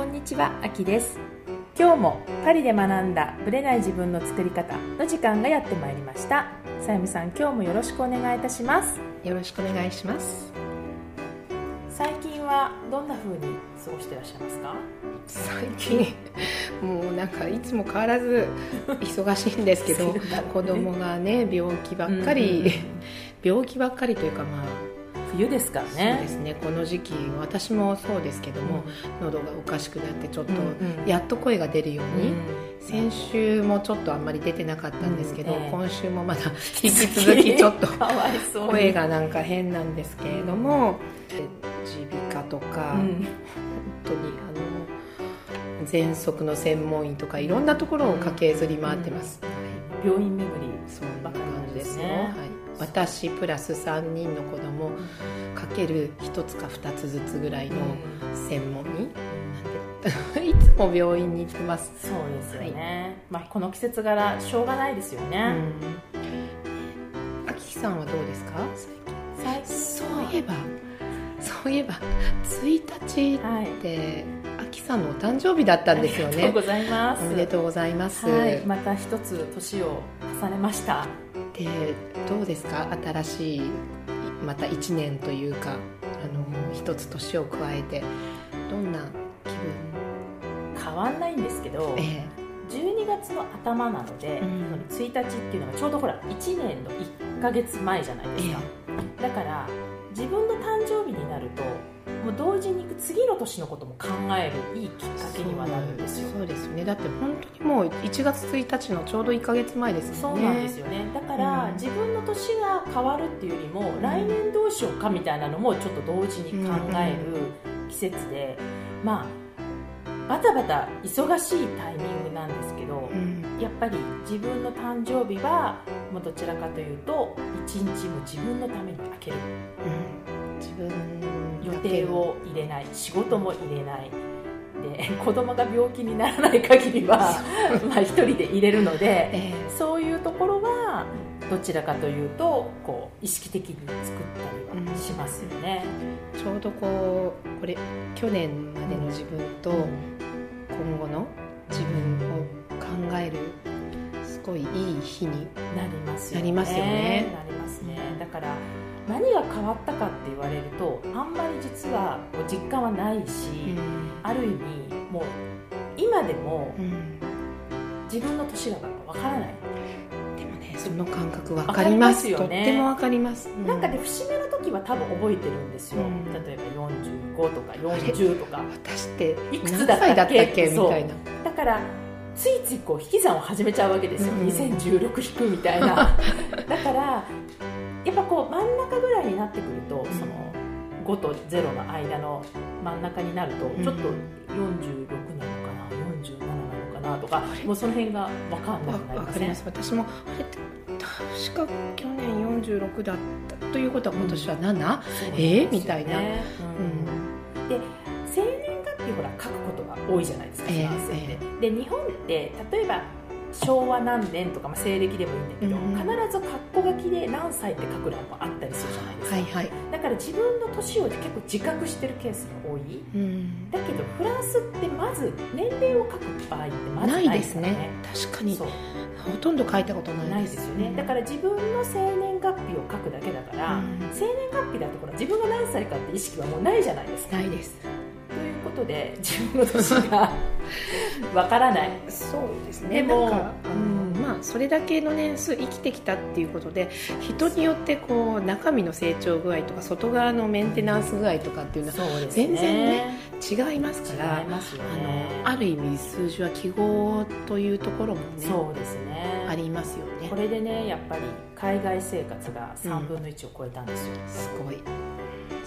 こんにちは、あきです。今日もパリで学んだブレない自分の作り方の時間がやってまいりました。さゆみさん、今日もよろしくお願いいたします。よろしくお願いします最近はどんな風に過ごしてらっしゃいますか？最近 もうなんかいつも変わらず 忙しいんですけどね子供がね病気ばっかり、うんうん病気ばっかりというかまあ冬ですからそうねで。すね。この時期私もそうですけども、喉がおかしくなってちょっと、うんうん。やっと声が出るように、うん。先週もちょっとあんまり出てなかったんですけど、うん。ええ今週もまだ引き続きちょっと 声がなんか変なんですけれども耳鼻科とか、うん。本当にあの喘息の専門医とかいろんなところを駆けずり回ってます、病院巡りそんな感じですね。よ、はい、私プラス3人の子供かける1つか2つずつぐらいの専門医なん。で いつも病院に行ってます、そうですよね、まあ、この季節柄しょうがないですよね、あきさんはどうですか？最近。そういえばそういえば1日はいってあきさんのお誕生日だったんですよね。ありがとうございます。おめでとうございます、はい、また一つ年を重ねましたでどうですか？新しいまた1年というかあの一つ年を加えてどんな気変わんないんですけど分え。12月の頭なので、うん。1日っていうのがちょうどほら1年の1ヶ月前じゃないですか、だから自分の誕生日になるともう同時に次の年のことも考えるいいきっかけにはなるんですよ。そうですよね。だって本当にもう1月1日のちょうど1か月前ですもんね。そうなんですよね。だから、うん。自分の年が変わるっていうよりも、来年どうしようかみたいなのもちょっと同時に考える季節で、まあバタバタ忙しいタイミングなんですけど、うん。やっぱり自分の誕生日はもうどちらかというと一日も自分のために空ける。うん自分予定を入れない。仕事も入れない。で 子供が病気にならない限りはまあ一人で入れるのでえそういうところはどちらかというとこう意識的に作ったりはしますよね。えちょうどこうこれ去年までの自分と今後の自分を考えるすごいいい日になりますよね。なりますよね。なりますね。だから何が変わったかって言われるとあんまり実は実感はないし、ある意味もう今でも自分の年がわからない、でもねその感覚わかりますよね。とってもわかります、なんかで節目の時は多分覚えてるんですよ、うん。例えば45とか40とか。私っていくつ何だったっけ？みたいな。だからついついこう引き算を始めちゃうわけですよ、うん。2016引くみたいな。だからやっぱこう真ん中ぐらいになってくると、その5と0の間の真ん中になるとうん。ちょっと46なのかな47なのかなとかもうその辺が分かんなわくなりますねます。私もあれ確か去年46だったということは今年は 7? そうなんえーみたいな。うん。で生年月日ほら書くことが多いじゃないですか、ええフランスって。で日本って例えば昭和何年とか、まあ、西暦でもいいんだけど、うん必ず括弧書きで何歳って書く欄もあったりするじゃないですか、はいはい、だから自分の年を結構自覚してるケースが多い。うん、だけどフランスってまず年齢を書く場合ってまずなないいでですすね。ね確かに。そう。ほとんど書いたことないです。ないですよね。だから自分の生年月日を書くだけだから、うん。生年月日だところ自分が何歳かって意識はもうないじゃないですか。ないですことで自分の年が わからない。そうですでもうんまあそれだけの年数生きてきたっていうことで人によってこう中身の成長具合とか外側のメンテナンス具合とかっていうのは全然ね違いますからあね。のある意味数字は記号というところもねそうですね。ありますよね。これでねやっぱり海外生活が3分の1を超えたんですよ、すごい。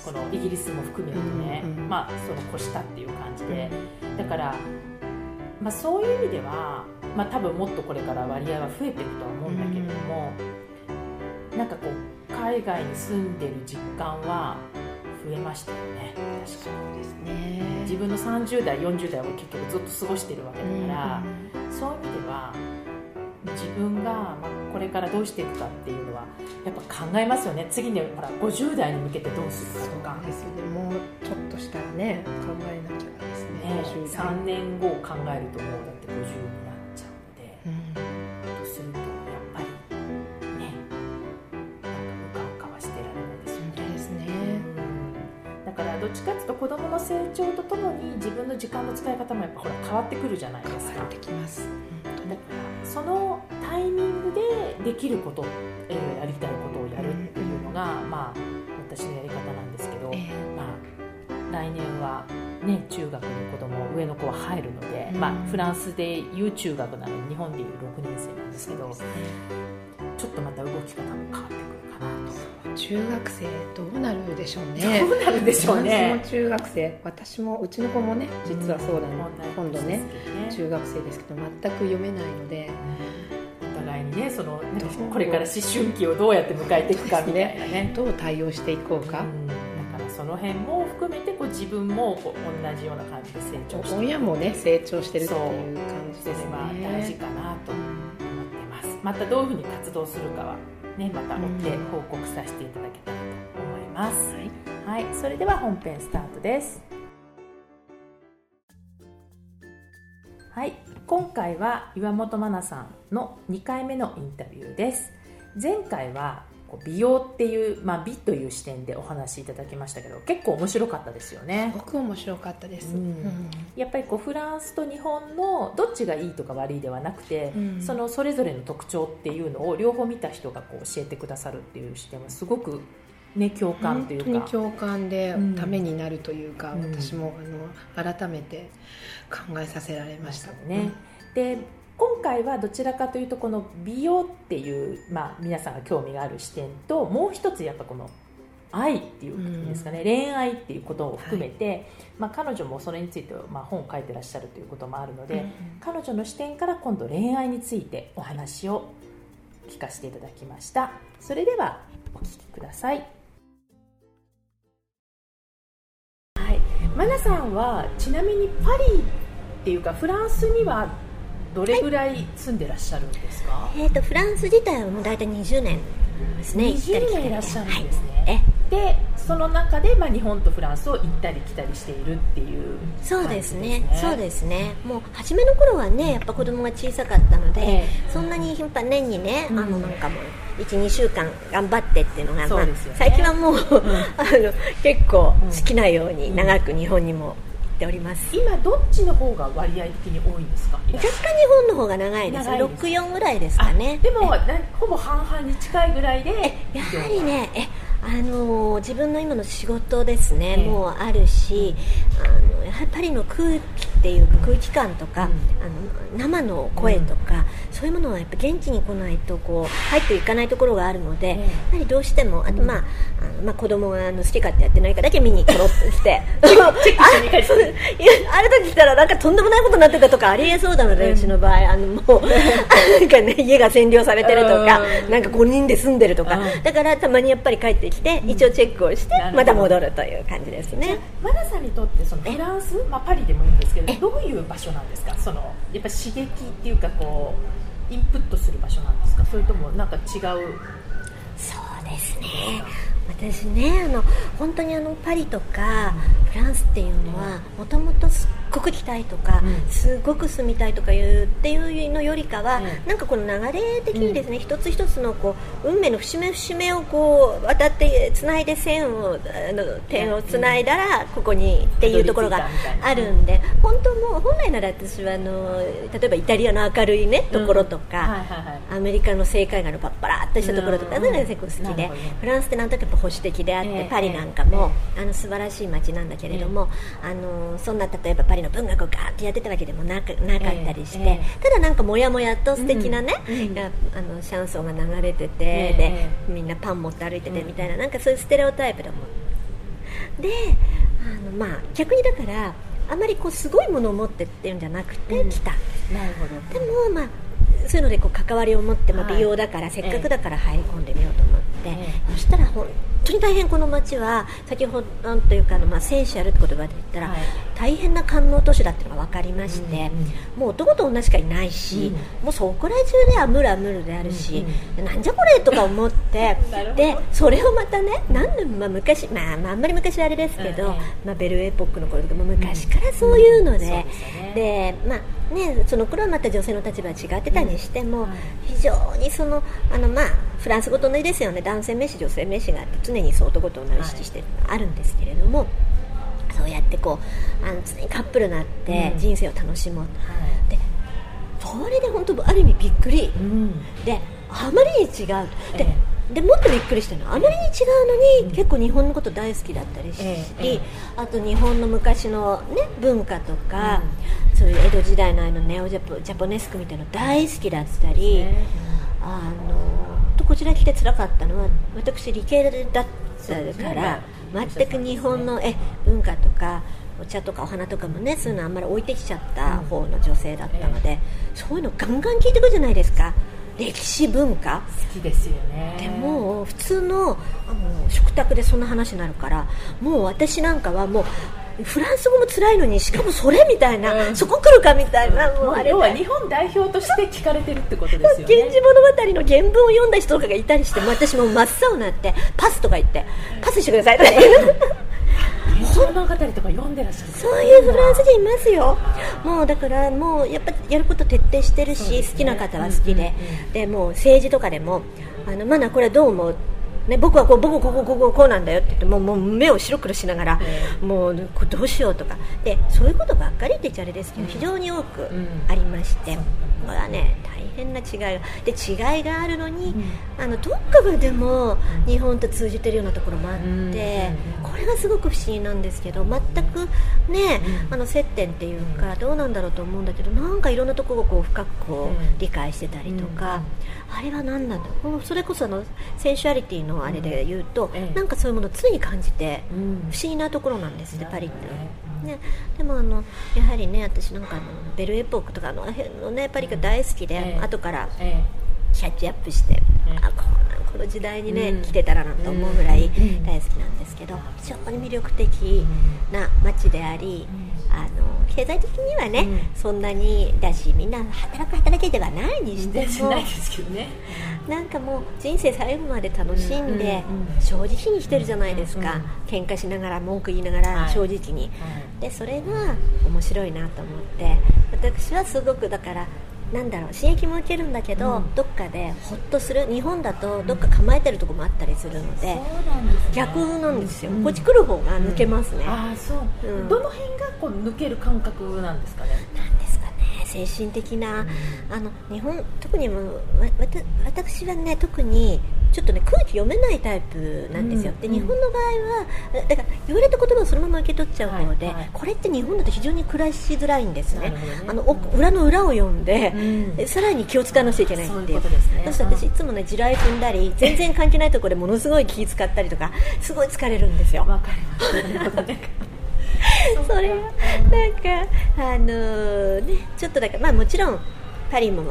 このイギリスも含めるとね、うんうん。まあその越したっていう感じで。だから、まあ、そういう意味では、まあ、多分もっとこれから割合は増えていくとは思うんだけれども、なんかこう海外に住んでる実感は増えましたよね。確かにですね。自分の30代40代を結局ずっと過ごしてるわけだから、そういう意味では自分が、まあ、これからどうしていくかっていうのはやっぱ考えますよね。次にほら50代に向けてどうするかとか。ですよね。もうちょっとしたらね考えなきゃですね。ね3年後を考えるともうだって50になとするとやっぱりねなんかうかうかはしてられないですよね。ですね、うん、だからどっちかっていうと子どもの成長とともに自分の時間の使い方もやっぱほら変わってくるじゃないですか。変わってきます。だからそのタイミングでできること、えー、やりたいことをやるっていうのが、まあ、私の来年は、ね、中学に子供上の子は入るので、まあ、フランスでいう中学なので日本でいう6年生なんですけど、ね、ちょっとまた動き方も変わってくるかなと。中学生どうなるでしょうね。どうなるでしょうね。中学生私もうちの子もね実はそうだね、今度ね中学生ですけど全く読めないので、お互いにねそのこれから思春期をどうやって迎えていくかみたいなね。どう対応していこうか、だからその辺も含めてこう自分もこう同じような感じで成長して親もね成長してるっていう感じですね。大事かなと思ってます。またどういうふうに活動するかはね、また追って報告させていただけたらと思います、はい、はい、それでは本編スタートです。はい。今回は岩本真奈さんの2回目のインタビューです。前回は美容っていう、まあ、美という視点でお話しいただきましたけど結構面白かったですよね。すごく面白かったです、うん、やっぱりこうフランスと日本のどっちがいいとか悪いではなくて、うん、そのそれぞれの特徴っていうのを両方見た人がこう教えてくださるっていう視点はすごくね、共感というか。本当に共感でためになるというか、うん、私もあの改めて考えさせられました。ね。で今回はどちらかというとこの美容っていう、まあ、皆さんが興味がある視点ともう一つやっぱこの愛っていうんですかね、うん、恋愛っていうことを含めて、はい、まあ、彼女もそれについて、まあ、本を書いてらっしゃるということもあるので、うん、彼女の視点から今度恋愛についてお話を聞かせていただきました。それではお聞きください。はい。マナさんはちなみにパリっていうかフランスにはどれぐらい住んでらっしゃるんですか、はい、えーと、フランス自体はもう大体20年ですね。20年いらっしゃるんですね、はい、でその中で、まあ、日本とフランスを行ったり来たりしているっていう、ね、そうですね。そうですね。もう初めの頃はねやっぱ子供が小さかったので、えー、そんなに頻繁年にね、うん、あのなんかもう12週間頑張ってっていうのが、まあ、最近はもう、うん、あの結構好きなように長く日本にもっております。今どっちの方が割合的に多いんですか？若干日本の方が長いです。64ぐらいですかね。でもほぼ半々に近いぐらいでやはりねえあの自分の今の仕事ですね、えー、もうあるし、あのやはりパリの空気っていうか空気感とか、うん、あの生の声とか、うん、そういうものはやっぱ現地に来ないとこう入っていかないところがあるので、えー、やはりどうしてもあとまあ、あのまあ子供があの好き勝手やってないかだけ見に来ろって してある時来たらなんかとんでもないことになってたとかありえそうなので、うん、うちの場合あのもうなんかね家が占領されてるとか、なんか5人で住んでるとか、だからたまにやっぱり帰ってきて、一応チェックをしてまた戻るという感じですねマナさんにとってそのフランス、まあ、パリでもいいんですけどどういう場所なんですか？そのやっぱ刺激っていうかこうインプットする場所なんですか？それともなんか違う？そうですね。私ねあの本当にあのパリとかフランスっていうのはもともとすっごく来たいとか、うん、すごく住みたいとかいうっていうのよりかは、うん、なんかこの流れ的にですね、うん、一つ一つのこう運命の節目節目をこう渡ってつないで線をあの点をつないだらここにっていうところがあるんで、本当も本来なら私はあの例えばイタリアの明るいねところとか、アメリカの正解がのパッパラッとしたところとか、そういうのが結構好きで、フランスってなんとなく保守的であって、パリなんかも、あの素晴らしい街なんだけれども、あのそんな例えばパリの文学をガーッとやってたわけでもなくなかったりして、ただなんかもやもやと素敵なね、あのシャンソンが流れてて、でみんなパン持って歩いててみたいな、なんかそういうステレオタイプでも。であの、まあ、逆にだからあまりこうすごいものを持ってっていうんじゃなくて来た、なるほど。でも、まあ、そういうのでこう関わりを持って、まあ、美容だから、せっかくだから入り込んでみようと思って、そしたら本当に大変この街は先ほどというかあの、まあ、センシャルって言葉で言ったら、はい。大変な官能都市だっていうのが分かりまして、うんうんもう男と女しかいないし、うんもうそこら中ではムラムルであるし、なんじゃこれとか思って でそれをまたね何年も昔、まあ、まああんまり昔はあれですけど、うんうん。まあ、ベルエポックの頃とかも昔からそういうので、でまあね、その頃はまた女性の立場は違ってたにしても、うん。非常にそのあの、まあ、フランス語と同じですよね。男性名詞女性名詞があって常にそう男と女を意識してるのがあるんですけれども、そうやってこうあの常にカップルになってうん。人生を楽しもうと、はでそれで本当ある意味びっくり。いうん。であまりに違う。で,、え。でもっとびっくりしたのはあまりに違うのに、結構日本のこと大好きだったりし、ええええ。あと日本の昔の、ね、文化とか、そういう江戸時代のあのネオジャポジャポネスクみたいなの大好きだったり、ねあのとこちら来て辛かったのは私理系だったから、全く日本のえ文化とかお茶とかお花とかもねそういうのあんまり置いてきちゃった方の女性だったので、そういうのガンガン聞いてくるじゃないですか。歴史文化。好きですよね。でも普通のあの食卓でそんな話になるからもう私なんかはもうフランス語も辛いのにしかもそれみたいな、うん。そこ来るかみたいな、もうあれ要は日本代表として聞かれてるってことですよね。源氏物語の原文を読んだ人とかがいたりしてもう私も真っ青になってパスとか言ってパスしてくださいとか言う源氏物語とか読んでらっしゃるそういうフランス人いますよ。もうだからもうやっぱやること徹底してるし、ね。好きな方は好きで、うんうんでもう政治とかでもあのマナこれどう思う？ね、僕はこう僕こここここうなんだよって言ってもうもう目を白黒しながら、えもうどうしようとか。でそういうことばっかりって言っちゃあれですけど、うん。非常に多くうん。ありまして、これはね大変な違いがで違いがあるのに、うん。あのどっかがでも日本と通じてるようなところもあって、うんこれがすごく不思議なんですけど全くね、うん。あの接点っていうかどうなんだろうと思うんだけどなんかいろんなところをこう深くこう理解してたりとか、あれは何なんだそれこそあのセンシュアリティのあれで言うと、ええ。なんかそういうものを常に感じてうん。不思議なところなんですね、パリって。うんね、でもあのやはりね私なんかあのベルエポークとかあの辺のねパリが大好きで、ええ。後からえキャッチアップして、えあこうこの時代にね、うん。来てたらなと思うぐらいうん。大好きなんですけど、非常に魅力的な街であり、あの経済的にはね、うん。そんなにだしみんな働く働けではないにえしてもないですけどね。なんかもう人生最後まで楽しんで、うんうん正直にしてるじゃないですか、うん喧嘩しながら文句言いながらはい。正直に、でそれが面白いなと思って私はすごくだからなんだろう刺激も受けるんだけど、うん。どっかでほっとする。日本だとどっか構えてるとこもあったりするので、そうなんね。逆なんですよ、うん。こっち来る方が抜けますね、ああそう、うん。どの辺がこう抜ける感覚なんですかね？精神的な、あの日本特にも私はね特にちょっとね空気読めないタイプなんですよ、うんで日本の場合はだから言われた言葉をそのまま受け取っちゃう方で、はいはい。これって日本だと非常に暮らしづらいんですね。ね。あのお裏の裏を読んで、うん。でさらに気を使わなくちゃいけないっていう。そうね。私い。つもね地雷踏んだり全然関係ないところでものすごい気使ったりとかすごい疲れるんですよ。わかります それはなんかあのねちょっとだからまあもちろんパリも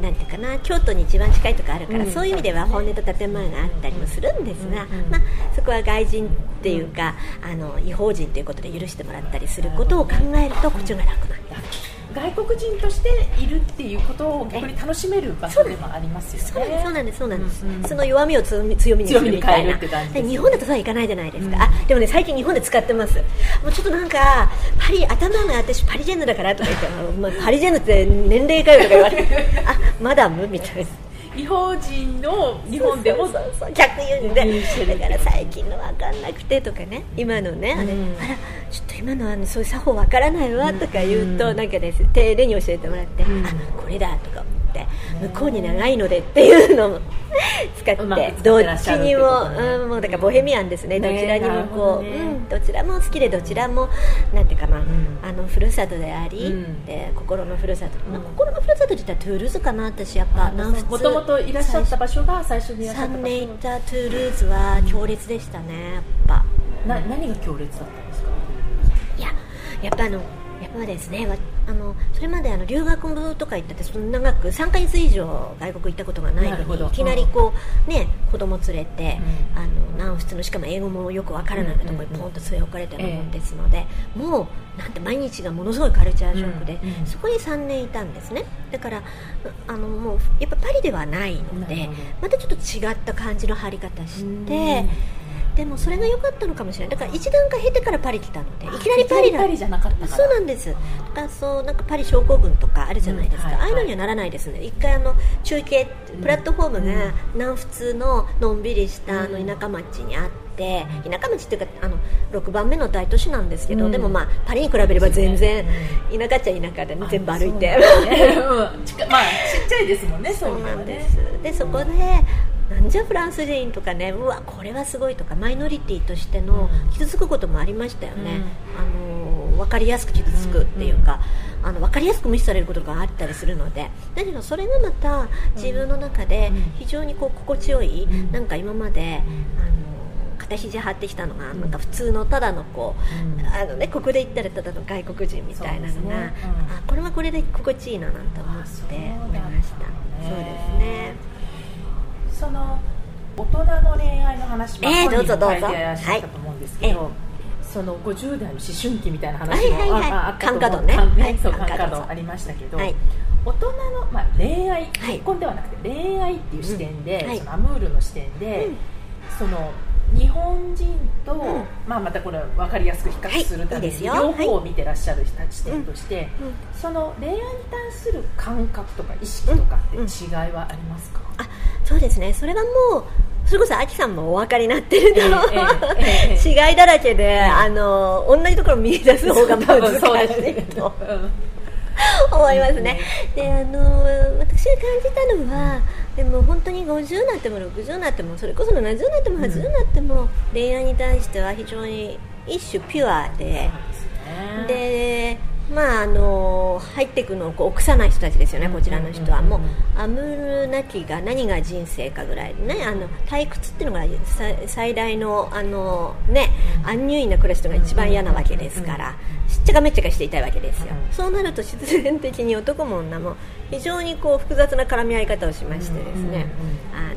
なんていうかな京都に一番近いところあるから、うん。そういう意味では本音と建前があったりもするんですが、うん。うん。まあ、そこは外人っていうか、あの違法人ということで許してもらったりすることを考えるとこっちが楽なんです。外国人としているっていうことを逆に楽しめる場所でもありますよね。そうなんですそうなんですそうなんうんうん。その弱みを強み強みにするみたいな強みに変えるって感じですね。日本だとそうはいかないじゃないですか、うんあでもね最近日本で使ってます。もうちょっとなんかパリ頭が私パリジェンヌだからとか言ってまあパリジェンヌって年齢かよとか言われてあマダムみたいな違法人の日本でも逆輸入で。だから最近の分かんなくてとかね。今のね、あれうん。あらちょっと今のあのそういう作法分からないわとか言うと、うん。なんかです丁寧に教えてもらって、うん。あこれだとか。思って向こうに長いのでっていうのを 使ってどっちにも、うん、もうだからボヘミアンですね。どちらにもこう、うん、どちらも好きでどちらもなんていうかな、ん。あのふるさとであり、う心のふるさと、うん心のふるさとって言ったらトゥールーズかな私やっぱもともといらっしゃった場所が最初にいらっしゃった3場所。年いたトゥールーズは強烈でしたねやっぱ。な何が強烈だったんですか？いややっぱあのやっれはですねわあのそれまであの留学部とか行っててその長く3か月以上外国行ったことがないのにいきなりこう、ね、子供連れて、あの南仏のしかも英語もよくわからないところにポンと据え置かれてるもんですので、もうなんて毎日がものすごいカルチャーショックで、うんうんそこに3年いたんですね。だからあのもうやっぱパリではないのでまたちょっと違った感じの張り方して。でもそれが良かったのかもしれない。だから一段階経てからパリ来たのでいきなりパリだ。パリじゃなかったそうなんです。だからそうなんかパリ症候群とかあるじゃないですか、うんはいああいうのにはならないですね。一回あの中継プラットフォームが南仏ののんびりしたあの田舎町にあって田舎町っていうかあの6番目の大都市なんですけど、うん。でもまあパリに比べれば全然田舎っちゃ田舎でね全部歩いて。ね。まあちっちゃいですもんね そうなんです。でそこでなんじゃフランス人とかねうわこれはすごいとかマイノリティとしての傷つくこともありましたよね、あの分かりやすく傷つくっていうか、あの分かりやすく無視されることがあったりするのでだけどそれがまた自分の中で非常にこう心地よい、ん。なんか今まで、あの肩肘張ってきたのが、なんか普通のただのこう、うん。あのねここで言ったらただの外国人みたいなのが、ね。うん。あこれはこれで心地いいななんて思って思いました。そうですねその大人の恋愛の話もえーどうぞどうぞ。書いていらっしゃったと思うんですけど、はい。その50代の思春期みたいな話も、はいはいはい。あったと思う。感化度ね。感はい。そう感化度ありましたけど、はい。大人の、まあ、恋愛はい。結婚ではなくて恋愛っていう視点で、うんはい。そのアムールの視点で、うん。その日本人と、ん。まあ、またこれ分かりやすく比較するために、両方を見てらっしゃる人たち視点として、うん。その恋愛に対する感覚とか意識とかって違いはありますか、あそうですね。それはもうそれこそアキさんもお分かりになってると、え違いだらけで、あの同じところを見出す方が難しそうだいね。とうん。思いますね。であの私が感じたのはでも本当に50になっても60になってもそれこそ70になっても80になっても、恋愛に対しては非常に一種ピュアで。でまああの入っていくのをこう臆さない人たちですよね、こちらの人は、もうアムールなきが何が人生かぐらいでね、あの退屈っていうのがさ最大のあの、ね、アンニュイな暮らしとが一番嫌なわけですから、しっちゃかめっちゃかしていたいわけですよ、うんそうなると必然的に男も女も非常にこう複雑な絡み合い方をしましてですね、あの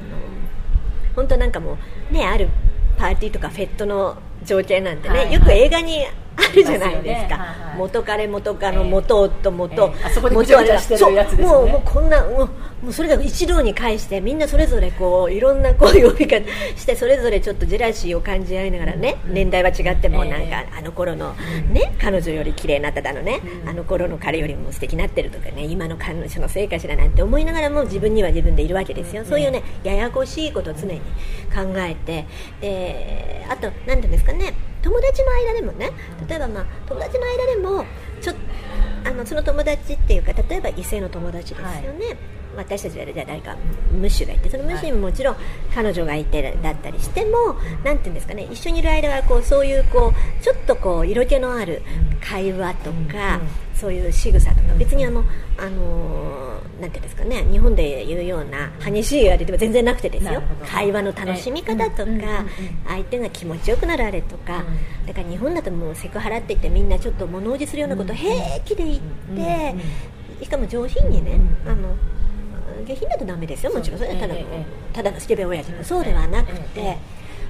本当なんかもうねあるパーティーとかフェットの情景なんてね、よく映画にあるじゃないですか、ありますよね。はいはい元彼元カノ元夫元、ええ。あそこでぐちゃぐちゃしてるやつですよね。そうもうもうこんなもうもうそれが一堂に会してみんなそれぞれこういろんなこう呼び方してそれぞれちょっとジェラシーを感じ合いながらね、年代は違ってもええなんか、あの頃の、ね、彼女より綺麗になっただのね、あの頃の彼よりも素敵になってるとかね今の彼女のせいかしらなんて思いながらも自分には自分でいるわけですよ、そういうねややこしいことを常に考えて。であと何ていうんですかね友達の間でもね例えばまあ友達の間でもちょっあのその友達っていうか例えば異性の友達ですよね、私たちはじゃあ誰かムッシュがいてそのムッシュにももちろん彼女がいてだったりしても、ていうんですかね一緒にいる間はこうそういうこうちょっとこう色気のある会話とか、そういう仕草とか別にあの、あのーなんていうんですかね日本でいうような激しいあれでは全然なくてですよ。会話の楽しみ方とか、相手が気持ちよくなるあれとか、うん。だから日本だともうセクハラって言ってみんなちょっと物おじするようなことを平気で言って、しかも上品にね、あの下品だとダメですよもちろんそれはただの、ただのスケベ親父そうではなくて、ええ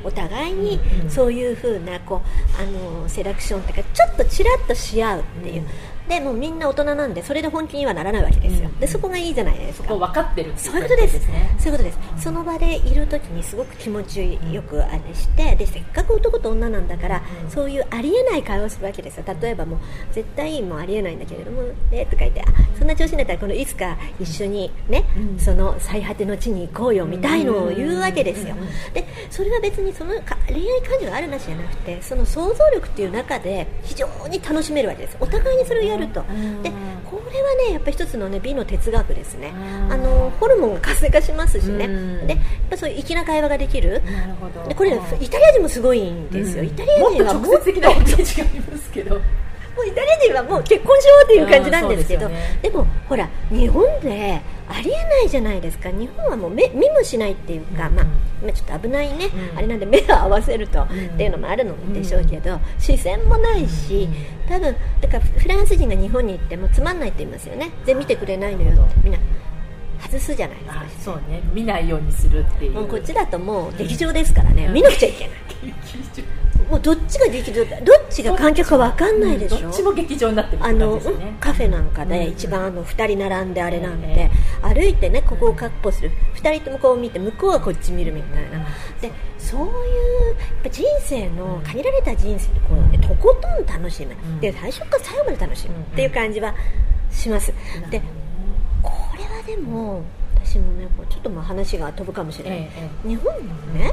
お互いにそういうふうなこうあのセレクションっていうかちょっとちらっとし合うっていう、でもうみんな大人なんでそれで本気にはならないわけですよ、うん。でそこがいいじゃないですか。分かってるそういうことです。ね。そういうことです。その場でいる時にす。ごく気持ちよくあれしてでせっかく男と女なんだから、そういうありえない会話をす。るわけです。よ例えばもう絶対もうありえないんだけれども「ね」とか言ってあそんな調子になったらこのいつか一緒にね、その最果ての地に行こうよみたいのを言うわけです。よでそれは別にそのか恋愛感情があるなしじゃなくてその想像力っていう中で非常に楽しめるわけです。お互いにそれをやるとでこれはねやっぱり一つのね美の哲学ですね。うんあのホルモンが活性化しますしね。うん。でやっぱそういう粋な会話ができる。なるほど。でこれイタリア人もすごいんですよ、うん。イタリア人はもっと直接的なイメージがありますけどもうイタリア人はもう結婚しようっていう感じなんですけど、うんでね。でもほら日本でありえないじゃないですか。日本はもう目見もしないっていうか、まあ、今ちょっと危ないね、うん。あれなんで目を合わせると、ん。っていうのもあるのでしょうけど、視線もないし、多分だからフランス人が日本に行ってもつまんないって言いますよね。全然見てくれないのよって。みんな外すじゃないですか。あそうね。見ないようにするっていう。もうこっちだともう劇場ですからね、うん見なくちゃいけない もうどっちが劇場だどっちが観客か分かんないでしょ、どっちも劇場になってるあの、ですよね。うんカフェなんかでうん。一番あの2人並んであれなんえで、歩いてねここを確保する。2人ともこう見て向こうはこっち見るみたいな。でそういうやっぱ人生の限られた人生でこう、ね、とことん楽しむ、ん。で最初から最後まで楽しむ。っていう感じはします、でこれはでも私もねちょっとまあ話が飛ぶかもしれない、えええ。日本のね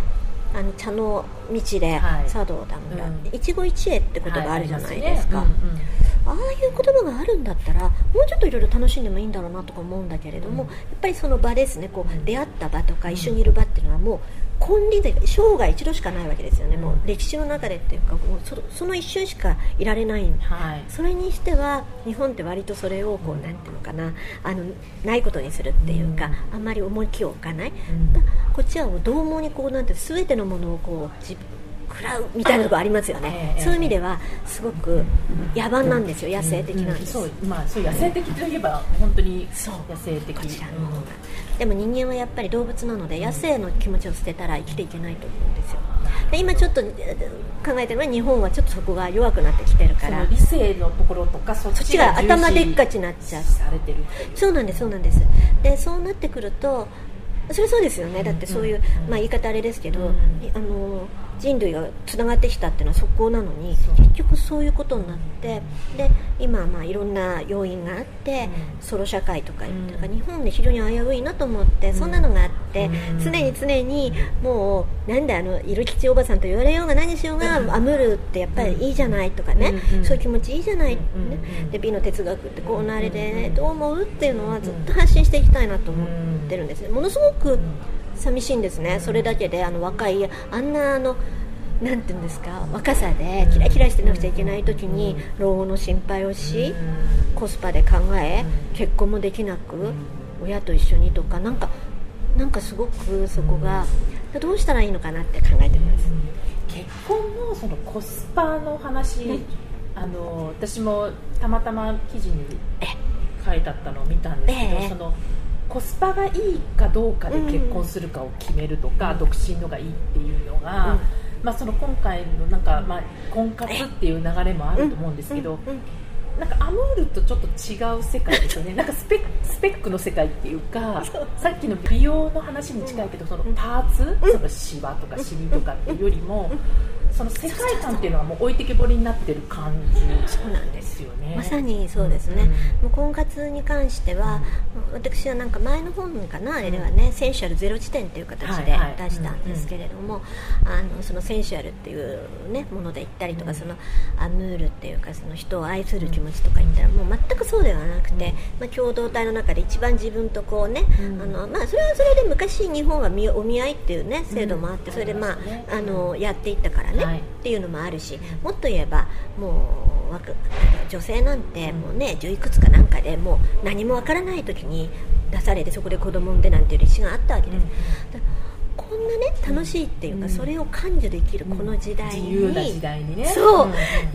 あの茶の道ではい。茶道だ村、うん。一期一会って言葉あるじゃないですか、はいあああいう言葉があるんだったらもうちょっといろいろ楽しんでもいいんだろうなとか思うんだけれども、うん。やっぱりその場ですね。こうん。う出会った場とか一緒にいる場っていうのはもう金輪際生涯一度しかないわけですよね、うん。もう歴史の中でっていうかもうそその一瞬しかいられない。んはい。それにしては日本って割とそれをこうなんていうのかな。あのないことにするっていうか、うん。あんまり重きを置かない、うん。だこっちはもう獰猛にこうなんて全てのものをこう自食らうみたいなところありますよね、ええそういう意味ではすごく野蛮なんですよ。野生的なんです、そうまあそう野生的といえば本当にそう。野生的。こちらの方が。うん。でも人間はやっぱり動物なので野生の気持ちを捨てたら生きていけないと思うんですよ。で今ちょっとえー考えてるのは日本はちょっとそこが弱くなってきてるから。理性のところとかそっちが頭でっかちになっちゃう。そうなんですそうなんです。でそうなってくるとそれそうですよね。だってそういう、うん。まあ、言い方あれですけど、うん。あの人類がつながってきたっていうのはそこなのに結局そういうことになってで今はまあいろんな要因があって、うん。ソロ社会とかうから日本で非常に危ういなと思って、そんなのがあって、うん。常に常にもうなんであのいる吉おばさんと言われようが何しようが、うん。アムールってやっぱりいいじゃないとかね、うん。そういう気持ちいいじゃない、ねうん。で美の哲学ってこうなれで、どう思うっていうのはずっと発信していきたいなと思ってるんですね。ものすごく寂しいんですね。それだけであの若いあんなあのなんていうんですか若さでキラキラしてなくちゃいけない時に老後の心配をしコスパで考え結婚もできなく親と一緒にとかなんかなんかすごくそこがどうしたらいいのかなって考えてます。結婚のそのコスパの話、うん。あの私もたまたま記事に書いてあったのを見たんですけど、ええ。そのコスパがいいかどうかで結婚するかを決めるとか、うん。独身のがいいっていうのが、うん。まあ、その今回のなんか、まあ、婚活っていう流れもあると思うんですけど、うん。うん。なんかアムールとちょっと違う世界ですよね。なんかスペスペックの世界っていうかさっきの美容の話に近いけどそのパーツ、そのシワとかシミとかっていうよりも、その世界観っていうのはもう置いてけぼりになってる感じ。そうなんでですよね。まさにそうですね、もう婚活に関しては、私はなんか前の本かな、あれではね、センシュアルゼロ地点っていう形で出したんですけれども、あのそのセンシュアルっていう、ね、もので言ったりとか、うん。そのアムールっていうか、その人を愛する気持ちとか言ったら、もう全くそうではなくて、うん。まあ、共同体の中で一番自分とこうね、うん。あのまあ、それはそれで昔、日本は見お見合いっていう、ね、制度もあって、うん。それで、まああのやっていったからね、はいっていうのもあるし、もっと言えば、もう女性なんてもうね10いくつかなんかでもう何もわからない時に出されてそこで子供産んでなんていう歴史があったわけです、こんなね楽しいっていうか、うん。それを感受できるこの時代に、自由な時代にね。そう、ん。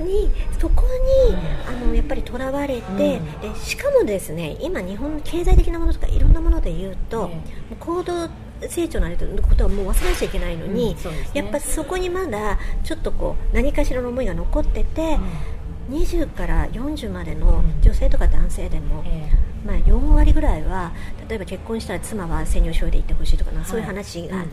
にそこに、うん。あのやっぱりとらわれて、しかもですね今日本の経済的なものとかいろんなもので言うと、えもう高度成長のあれということはもう忘れなきゃいけないのに、うんね。やっぱそこにまだちょっとこう何かしらの思いが残ってて、20から40までの女性とか男性でも、えまあ、4割ぐらいは例えば結婚したら妻は専業主婦で行ってほしいとかな、そういう話がはい。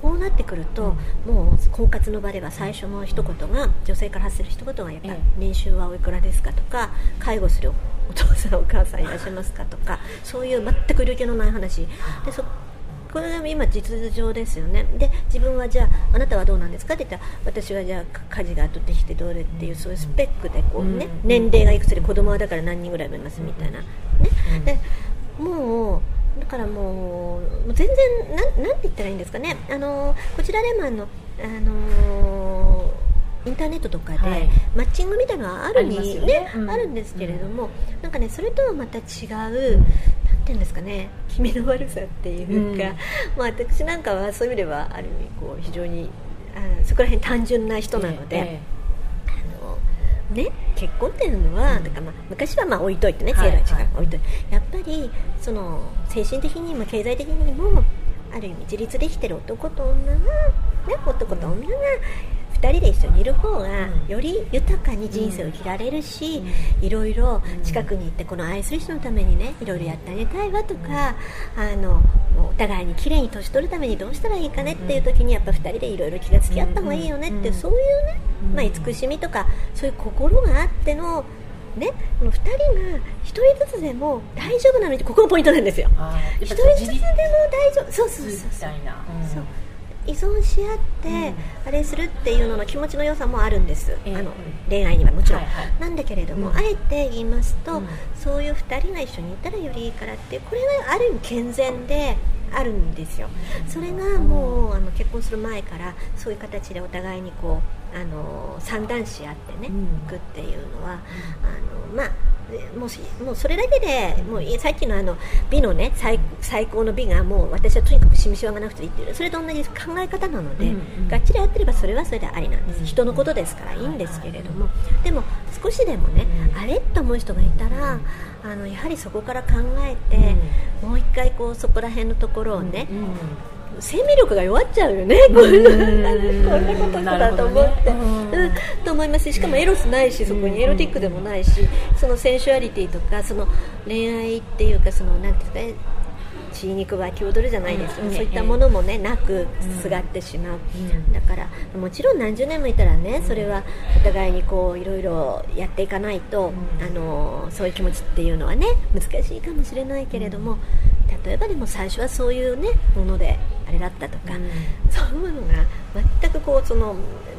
こうなってくると、もう婚活の場では最初の一言が女性から発する一言がやっぱ、ええ。年収はおいくらですかとか介護するお父さんお母さんいらっしゃいますかとかそういう全く色気のない話。でそこれが今実情ですよね。で自分はじゃああなたはどうなんですか？って言ったら私はじゃあ家事が後できてどれっていうそういうスペックでこうね、うん。年齢がいくつで子供はだから何人ぐらい産みますみたいな、ねうん。でもうだからもう全然なんなんて言ったらいいんですかね。あのこちらでもあのあのインターネットとかで、はい。マッチングみたいなのはあるにね。ねうん。あるんですけれども、なんかねそれとはまた違う、ていうんですかね気味の悪さっていうか、まあ、私なんかはそういう意味ではある意味こう非常にあそこら辺単純な人なので。えあのね、結婚っていうのは、だからまあ昔はまあ置いといてね、制はい度は違う、はい置いといて、やっぱりその精神的にも経済的にもある意味自立できてる男と女が、ね、男と女が2人で一緒にいる方がうん。より豊かに人生を生きられるし、いろいろ近くに行ってこの愛する人のためにねいろいろやってあげたいわとか、あのお互いに綺麗に年取るためにどうしたらいいかねっていう時にやっぱ2人でいろいろ気が付き合った方がいいよねって、うん。そういうね、うん。まあ、慈しみとかそういう心があってのね、この2人が1人ずつでも大丈夫なのにここがポイントなんですよ。あー1人ずつでも大丈夫。そうそうそうみそううん。そう依存し合って、あれするっていうのの気持ちの良さもあるんです、ええ。あの恋愛にはもちろん、はいはい。なんだけれども、うん。あえて言いますと、うん。そういう2人が一緒にいたらよりいいからってこれがある意味健全であるんですよ。それがもうあの結婚する前からそういう形でお互いにこうあの三段し合ってね、うん。いくっていうのは、あのまあもうしもうそれだけでもういさっきのあの美のね最最高の美がもう私はとにかくしみしわがなくていいっていうそれと同じ考え方なので、うんうん。がっちり合ってればそれはそれでありなんです、うん人のことですからいいんですけれども、でも少しでもね、うん。あれと思う人がいたら、あのやはりそこから考えて、もう一回こうそこら辺のところをね、うん生命力が弱っちゃうよね、こん。なこんなことだと思って、ね。うん。と思いますししかもエロスないしそこにエロティックでもないしそのセンシュアリティとかその恋愛っていうかそのなんていうかね血肉は気踊るじゃないですけど、うん。そういったものもねなくすがってしまう、ん。だからもちろん何十年もいたらねそれはお互いにこういろいろやっていかないと、うん。あのそういう気持ちっていうのはね難しいかもしれないけれども、例えばでも最初はそういうねものであれだったとか、うん。そういうのが全くこうその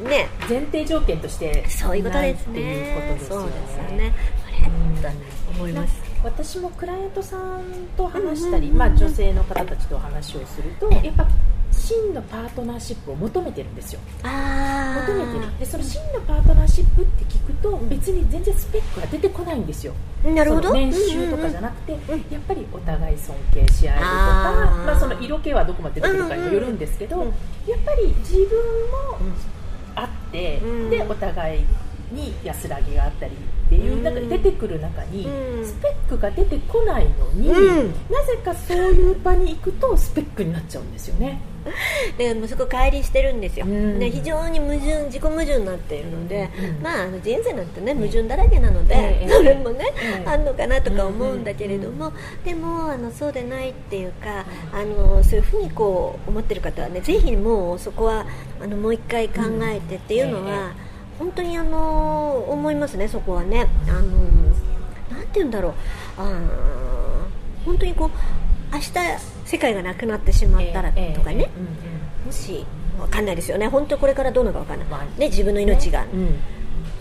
ね。前提条件としてそういうことですね。いうことですよそうねです。よねあれと思います。私もクライアントさんと話したり、まあ、女性の方たちと話をするとええやっぱ真のパートナーシップを求めてるんですよ。あ求めてる。でその真のパートナーシップって聞くと別に全然スペックが出てこないんですよ。なるほど。年収とかじゃななくて、んうん。やっぱりお互い尊敬し合えるとかまあ、その色気はどこまで出てくるかにもよるんですけど、うんうん。やっぱり自分もあって、うん。でお互いに安らぎがあったりっていう、うん。なんか出てくる中に、うん。スペックが出てこないのに、うん。なぜかそういう場に行くとスペックになっちゃうんですよね。で息子乖離してるんですよ、うん。で非常に矛盾自己矛盾になっているので、うん。まあ、あの人生なんてね矛盾だらけなので、ええそれもね、ええあんのかなとか思うんだけれども、でもあのそうでないっていうかあのそういうふうにこう思ってる方はねぜひもうそこはあのもう一回考えてっていうのは、本当にあの思いますねそこはね。あのなんて言うんだろう。あー本当にこう明日世界がなくなってしまったらとかね、もしわかんないですよね。本当これからどうなるかわかんない、まあね、自分の命が、うんうん。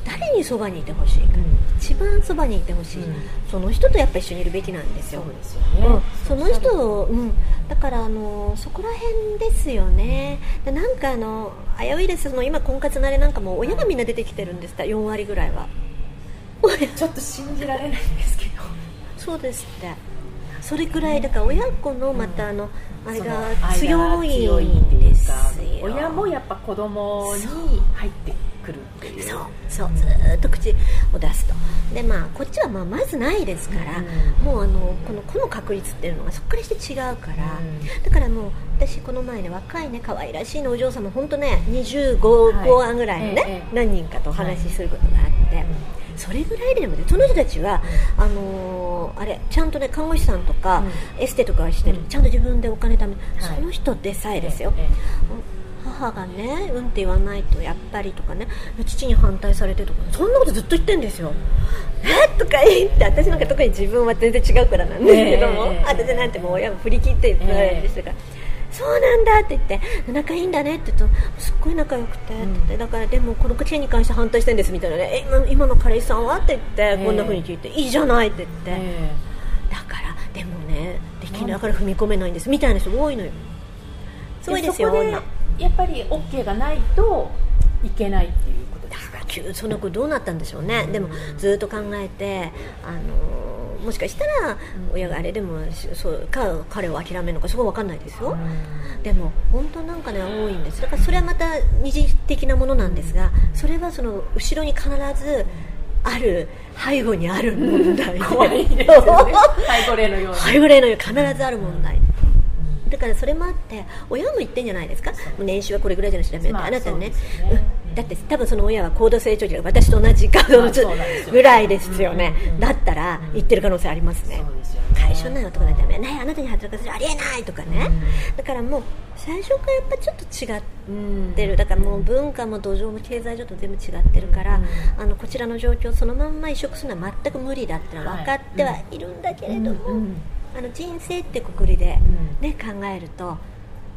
誰にそばにいてほしいか、一番そばにいてほしい、うん。その人とやっぱ一緒にいるべきなんですよ。そうですよね、うん、その人を、うん、だからあのそこら辺ですよね、でなんかあの危ういです。その今婚活のあれなんかも親がみんな出てきてるんですって4割ぐらいは。親ちょっと信じられないんですけど。そうですってそれくらいだから親子のまたあの、あれが間強いんです親もやっぱ子供に入ってくるっていう。そうそうずーっと口を出すと。でまあこっちはまあまずないですから、うん。もうあのこのこの確率っていうのがそっからして違うから、うん。だからもう私この前ね若いね可愛らしいのお嬢様本当ね25はい。後半ぐらいのね、ええ何人かとお話しすることがあって、それぐらいでもねその人たちは、あのーあれちゃんとね看護師さんとか、エステとかしてる、うん。ちゃんと自分でお金貯めて、はい。その人でさえですよ、ええ母がねうんって言わないとやっぱりとかね父に反対されてとかそんなことずっと言ってんですよ。えとか言って私なんか特に自分は全然違うからなんですけども、ええ私なんてもう親も振り切って言ってないんですから、そうなんだって言って仲いいんだねって言うとすっごい仲良くてって言って、だからでもこの件に関して反対してるんですみたいなねえ今今の彼氏さんは？って言って、えこんな風に聞いていいじゃない？って言って、えだからでもねできないだから踏み込めないんですみたいな人多いのよ。えすごいですよそこで女。やっぱり OK がないといけないっていうことですか？急その子どうなったんでしょうね、でもずっと考えて、あのーもしかしたら親があれでもそうか彼を諦めるのかそこは分かんないですよ、でも本当なんかね多いんです。だからそれはまた二次的なものなんですがそれはその後ろに必ずある背後にある問題。怖いですよね。背後霊のように背後霊のように必ずある問題。だからそれもあって親も言ってんじゃないですか。年収はこれぐらいじゃないとダメって、まああなたねだって多分その親は高度成長期で私と同じカードのまあそうなんですよ。ぐらいですよね、だったら言ってる可能性ありますね、会社ない男なんてダメね。あなたに働かせるありえないとかね、だからもう最初からやっぱちょっと違ってる。だからもう文化も土壌も経済状況全部違ってるから、うん。あのこちらの状況をそのまんま移植するのは全く無理だってのは分かってはいるんだけれども、うんあの人生ってくくりで、うん。ね、考えると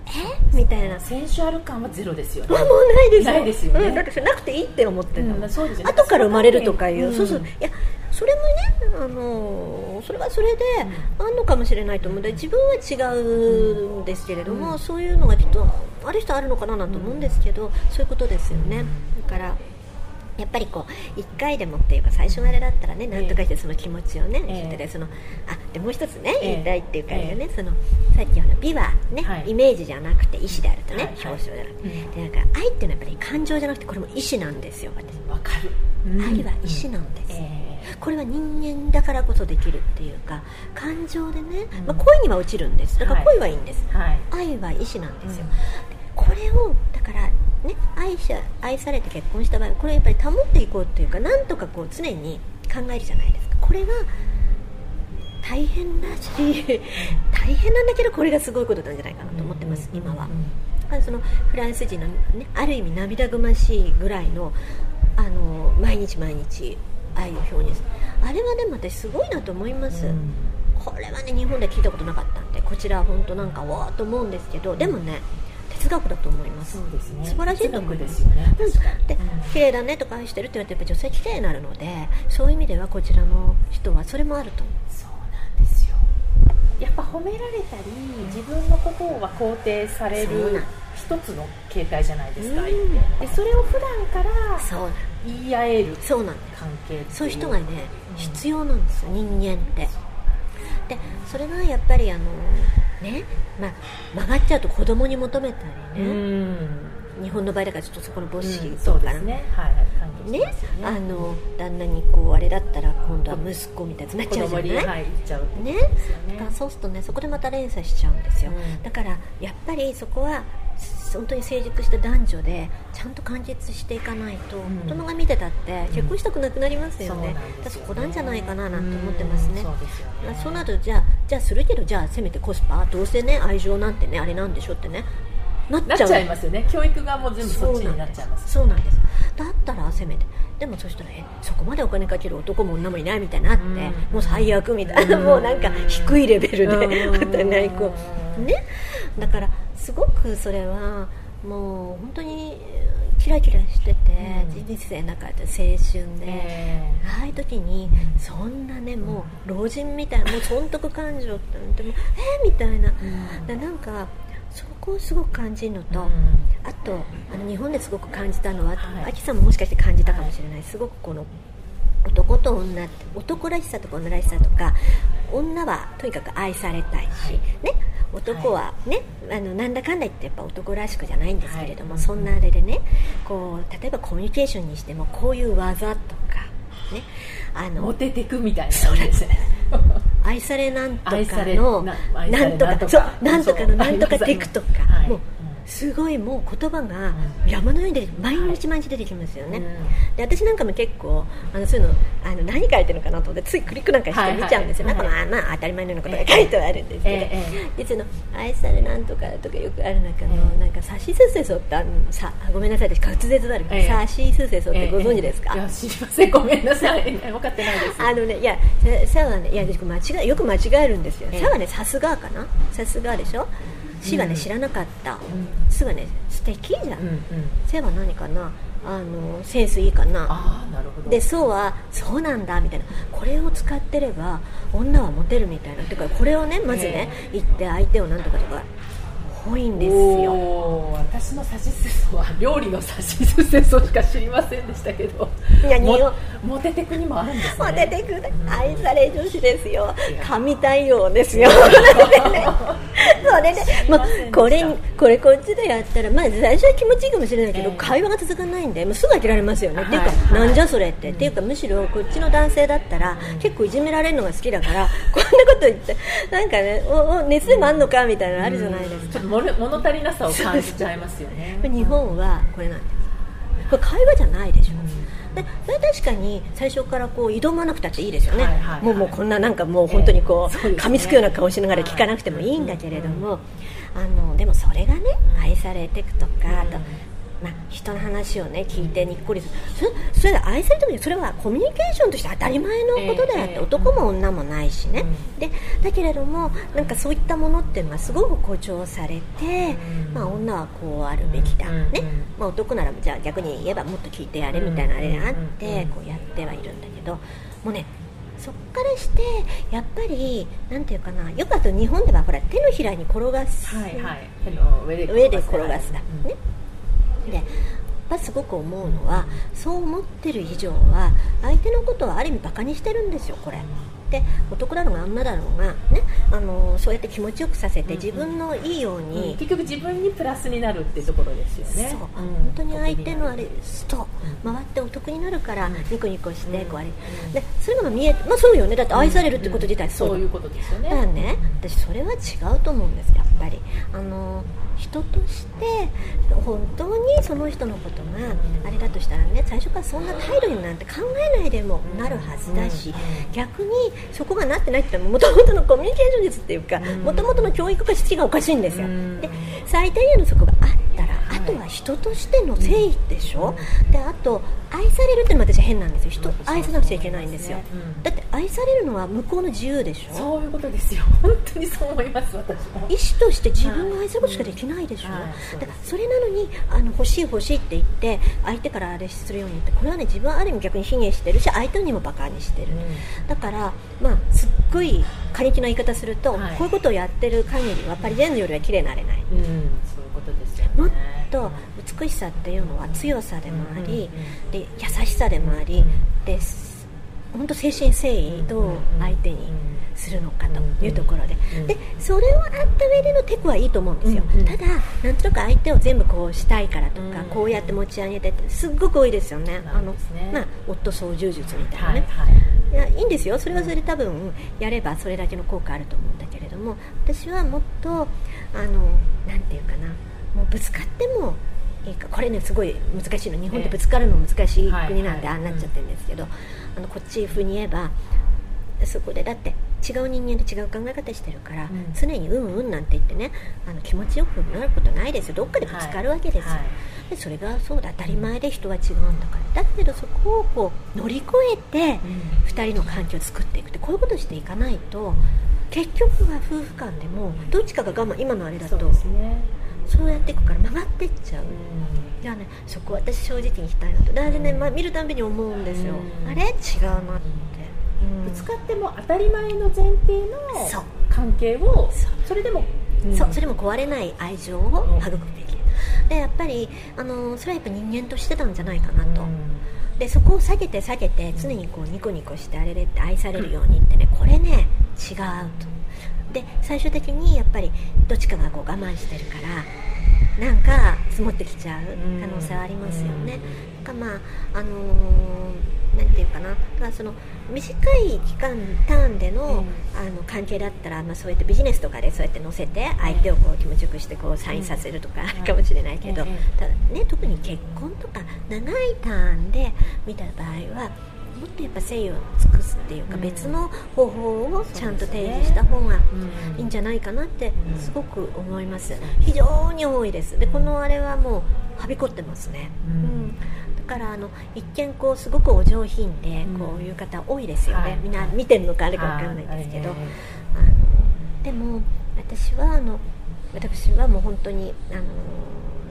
え？みたいなセンシュアル感はゼロですよね。まあもうないですよ。ないですよね。うんだってなくていいって思ってるの、うんまあそうですよね。後から生まれるとかいう、うん。そうそう。いやそれもね、あのそれはそれであんのかもしれないと思うで自分は違うんですけれども、うん。そういうのがきっとある人あるのかななんて思うんですけど、そういうことですよね。だからやっぱりこう1回でもっていうか最初のあれだったらねなんとかしてその気持ちをね、ええ。そのあでもう一つねええ。言いたいっていうかね、そのさっきほら美はね、はい。イメージじゃなくて意思であるとね、はい表彰じゃなくて、うん。でなんか愛っていうのはやっぱり感情じゃなくてこれも意思なんですよ私、わかる。愛は意思なんです、えこれは人間だからこそできるっていうか感情でね、うん。まあ、恋には落ちるんです。だから恋はいいんです、ーはい。愛は意思なんですよ、うん。でこれをだからね愛し愛されて結婚した場合これをやっぱり保っていこうっていうかなんとかこう常に考えるじゃないですか。これが大変だし 大変なんだけどこれがすごいことなんじゃないかなと思ってます、今は、そのフランス人の、ね、ある意味涙ぐましいぐらいのあの毎日毎日愛を表現。するあれはでも私すごいなと思います、うん。これはね日本で聞いたことなかったんでこちらは本当なんかわーっと思うんですけどでもね哲学だと思います。そうですね。素晴らしいと思います。ですよね。でうん綺麗だねとか愛してるって言われてやっぱり女性綺麗になるのでそういう意味ではこちらの人はそれもあると思う。そうなんですよ。やっぱ褒められたり自分のことは肯定される一つの形態じゃないですか、うん。でそれを普段から言い合えるそうなん関係っていそういう人がね、うん必要なんですよ人間ってでそれがやっぱりあのね、まあ、曲がっちゃうと子供に求めたりうね、ん。日本の場合だからちょっとそこの母子うんとかそうですね。はいね。ねあの旦那にこうあれだったら今度は息子みたいになっ子ちゃうじゃない、はい行っちゃうねねだからそうするとねそこでまた連鎖しちゃうんですよ、うんだからやっぱりそこはす本当に成熟した男女でちゃんと完結していかないと、ん。大人が見てたって結婚したくなくなりますよね、そうなんそこなんじゃないかななんて思ってますね、うん。そうなるとじゃあじゃあするけどじゃあせめてコスパ？どうせね愛情なんてねあれなんでしょってね。なっちゃいますよね。教育がもう全部そっちになっちゃいますそうなんです。だったらせめて。でもそしたらえそこまでお金かける男も女もいないみたいになって、うん。もう最悪みたいな、うん。もうなんか低いレベルで、うん。お互いこうね。だからすごくそれはもう本当にキラキラしてて、うん。人生の中で青春で、えああいう時にそんなねもう老人みたいなもう損得感情ってでもえ？ー、みたいな、ん。でなんかそこをすごく感じるのと、うん。あとあの日本ですごく感じたのは、はい。アキさんももしかして感じたかもしれない、すごくこの男と女って男らしさとか女らしさとか女はとにかく愛されたいし、ね？男はね、あのなんだかんだ言ってやっぱ男らしくじゃないんですけれども、はい。そんなあれでねこう例えばコミュニケーションにしてもこういう技とかねあのモテてくみたいな感じですね。愛されなんとかのなんとか。かそうなんとかのそうなんとかテクとかはい。もうすごいもう言葉がうん。山のように出て毎日毎日出てきますよね、うん。で私なんかも結構あのそういうのあの何書いてるのかなと思ってついクリックなんかして見ちゃうんですよ、はいはい。なんかまあまあ当たり前のようなことが書いてはあるんですけど、えええでその愛されなんとかとかよくある中の、ええ。なんかさしすせそってあの。さごめんなさい私滑舌悪くええ。さしすせそってご存知ですか、いや知りません。ごめんなさい。分かってないです。あのね、いや、ささはね、いや、私間違え、よく間違えるんですよ。ええ。さはね、さすがかな？さすがでしょ？ね、うん知らなかった。んすがね、素敵じゃん。うんうんせは何かな。あの、センスいいかな。ああなるほどで、そうは、そうなんだみたいな。これを使ってれば、女はモテるみたいな。てか、これをね、まずね、言って相手をなんとかとか。多いんですよ。私のさしすせそは料理のさしすせそしか知りませんでしたけど。いや日本モテテクにもあるんですね。モテてくる愛され女子ですよ。神対応ですよ。それでもうこれこれこっちでやったらまあ最初は気持ちいいかもしれないけど、ええ。会話が続かないんでもうすぐ飽きられますよね、っていうか、はい。なんじゃそれって、っていうかむしろこっちの男性だったら、結構いじめられるのが好きだからこんなこと言ってなんかねおお熱でもあんのかみたいなのあるじゃないですか物物足りなさを感じちゃいますよね。日本はこれなんですこれ会話じゃないでしょ、でそれ確かに最初からこう挑まなくたっていいですよね、はいはいはい。もうもうこんななんかもう本当にこう,、ええそうですね。噛みつくような顔しながら聞かなくてもいいんだけれども、あのでもそれがね愛されていくとか、あとまあ、人の話をね聞いてにっこりする。それそれで愛されてる時それはコミュニケーションとして当たり前のことであって、ええ男も女もないしね、うん。でだけれどもなんかそういったものっていうのはすごく誇張されて、うん。まあ、女はこうあるべきだ、うんねまあ、男ならじゃあ逆に言えばもっと聞いてやれみたいなあれがあってうんこうやってはいるんだけどもうねそこからしてやっぱりなんていうかなよくあと日本ではほら手のひらに転がす、はいはい。手の上で転がす。だ、うん。ねでやっぱすごく思うのはそう思ってる以上は相手のことはある意味バカにしてるんですよこれ。で男だろうが女だろうが、ね、あのそうやって気持ちよくさせて自分のいいように、結局自分にプラスになるってところですよね。そう、ん。本当に相手のあれすと回ってお得になるからうん。ニコニコしてうん。こうあれ。うん。でそれが見えまあそうよね。だって愛されるってこと自体そうだそういうことですよね。だね。私それは違うと思うんですやっぱり。あの人として本当にその人のことがあれだとしたらね最初からそんな態度になんて考えないでもなるはずだし逆にそこがなってないって言ったらもともとのコミュニケーション術っていうかうん。もともとの教育が質がおかしいんですよ。うん。で最低限のそこがあったらはい。あとは人としての誠意でしょ？であと愛されるってのも私変なんですよ。人愛さなくちゃいけないんですよ。うん。だって愛されるのは向こうの自由でしょ？そういうことですよ。本当にそう思います私も。意思として自分が愛することしかできないでしょ、はいそうです。だからそれなのにあの欲しい欲しいって言って相手からあれするように言ってこれはね自分はある意味逆に卑下してるし相手にもバカにしてる、だからまあすっごい過激な言い方すると、はい。こういうことをやってる限りはパリジェンヌよりは綺麗になれない。うん、うん、そういうことですよね。もっと美しさっていうのは強さでもあり、で優しさでもあり、です本当精神誠意どう相手にするのかというところで,、うんでそれをあった上でのテクはいいと思うんですよ、ただなんとなく相手を全部こうしたいからとか、うんこうやって持ち上げてってすっごく多いですよね。なあのまあ、夫操縦術みたいなね、はいやいいんですよ、それはそれで多分やればそれだけの効果あると思うんだけれども私はもっとあのなんていうかな。もうぶつかってもこれねすごい難しいの。日本ってぶつかるの難しい国なんではい。ああなっちゃってるんですけど、あのこっち風に言えばそこでだって違う人間で違う考え方してるから、うん。常にうんうんなんて言ってねあの気持ちよくなることないですよ。どっかでぶつかるわけですよ、はい。はいでそれがそうだ。当たり前で人は違うんだから。だけどそこをこう乗り越えて、2人の関係を作っていくってこういうことをしていかないと結局は夫婦間でもどっちかが我慢今のあれだとそうですねそうやっていくから曲がってっちゃう、うじゃあねそこ私正直に言いたいなと。であれね、まあ、見るたびに思うんですよ、うん。あれ？違うなって、ぶつかっても当たり前の前提の関係をそれでもそうそれも壊れない愛情を育むべきでやっぱりあのそれはやっぱ人間としてたんじゃないかなと、でそこを下げて下げて常にこうニコニコしてあれでって愛されるようにってねこれね違うとで最終的にやっぱりどっちかがこう我慢してるからなんか積もってきちゃう可能性はありますよね、かまああのーなんていうかな。だからその短い期間ターンでの,、うん。あの関係だったら、まあ、そうやってビジネスとかでそうやって乗せて相手をこう気持ちよくしてこうサインさせるとかあるかもしれないけど、え。ただね特に結婚とか長いターンで見た場合はもっとやっぱ誠意を尽くすっていうか、うん。別の方法をちゃんと提示した方がうんいいんじゃないかなってうん。すごく思います。非常に多いです。でこのあれはもうはびこってますね、うん。うん。だからあの一見こうすごくお上品でうん。こういう方多いですよね、はい。みんな見てるのかあれかわかんないですけど、はい。あのでも私はあの私はもう本当にあの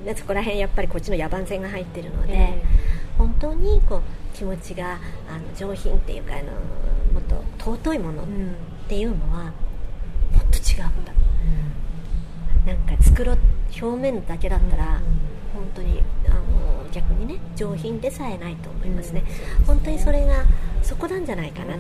でそこら辺やっぱりこっちの野蛮性が入ってるので、え本当にこう気持ちがあの上品っていうかあのもっと尊いものっうん。ていうのはもっと違うんだ。なんか作ろう表面だけだったら、本当にあの逆にね上品でさえないと思いますね、本当にそれがそこなんじゃないかなと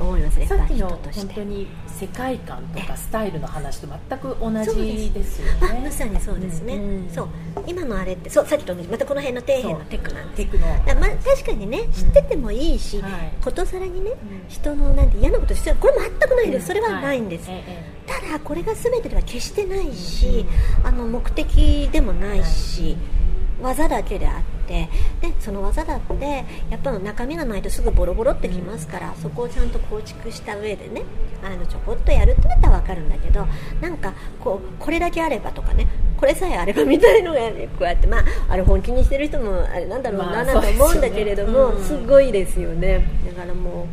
思いますね、さっきの本当に世界観とかスタイルの話と全く同じですよね。あまさにそうですね、うんそう。今のあれってそうさっきと同じ。またこの辺の底辺のテクなんですまあ、確かにね知っててもいいし、はい。ことさらにね人のなんて嫌なことしてこれ全くないです、それははないんです、ええただこれが全てでは決してないし、あの目的でもないし、技だけであってでその技だってやっぱり中身がないとすぐボロボロってきますから、そこをちゃんと構築した上でねあのちょこっとやるってなったら分かるんだけどなんかこうこれだけあればとかねこれさえあればみたいのが、ね、こうやって、まあ、あれ本気にしてる人もあれなんだろうな、まあなんて思うんだけれども、すよねうん。すごいですよね。だからもう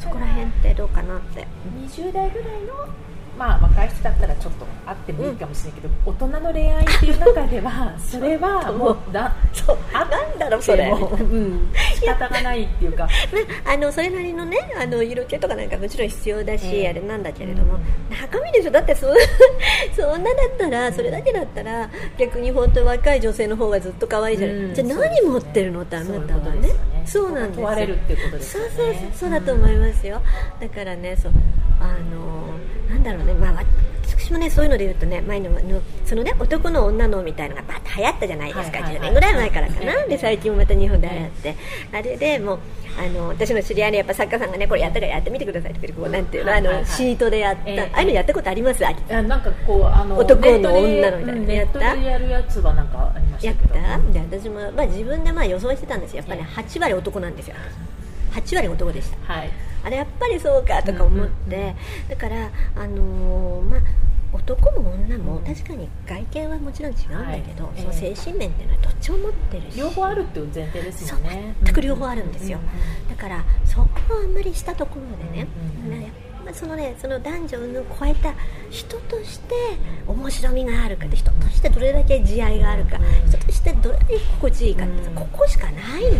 そこら辺ってどうかなって。20代ぐらいのまあ若い人だったらちょっとあってもいいかもしれないけど、大人の恋愛っていう中では それはもうだそう。あなんだろうそれ。うん。仕方がないっていうか。ま あ、あのそれなりのねあの色気とかなんかもちろん必要だし、ええ。あれなんだけれども、中身でしょ？だってそ そんなだったらそれだけだったら逆に本当に若い女性の方がずっと可愛いじゃない、うん。じゃあ何持ってるのってあなたはね。そうなんですよ。問われるっていうことですそうそうそうそうだと思いますよ、だからねそうあのなんだろうねまあ私もねそういうので言うとね前ののそのね男の女のみたいのがバッと流行ったじゃないですか、はいはいはい。10年ぐらい前からかな、え えで最近もまた日本で流行って、あれでもうあの私の知り合いのやっぱ作家さんがねこれやったからやってみてくださいって言ってこうなんていうの、あのシートでやった、ええ。ああいうのやったことあります？ああなんかこうあの男の女のみたいなやった？でやるやつはなんかありましやったけど。た？で私も、まあ、自分でまあ予想してたんですよ。やっぱり、ね、8割男なんですよ。8割男でした。はいあれやっぱりそうかとか思って、だから、あのーまあ、男も女も確かに外見はもちろん違うんだけど、はい。その精神面っていうのはどっちも持ってるし。両方あるっていう前提ですよね。全く両方あるんですよ、だからそこをあんまりしたところでね、うんうんうん。ねまあそのねその男女の超えた人として面白みがあるかで人としてどれだけ慈愛があるか、うん。人としてどれだけ心地いいかって、うん。ここしかないの、うん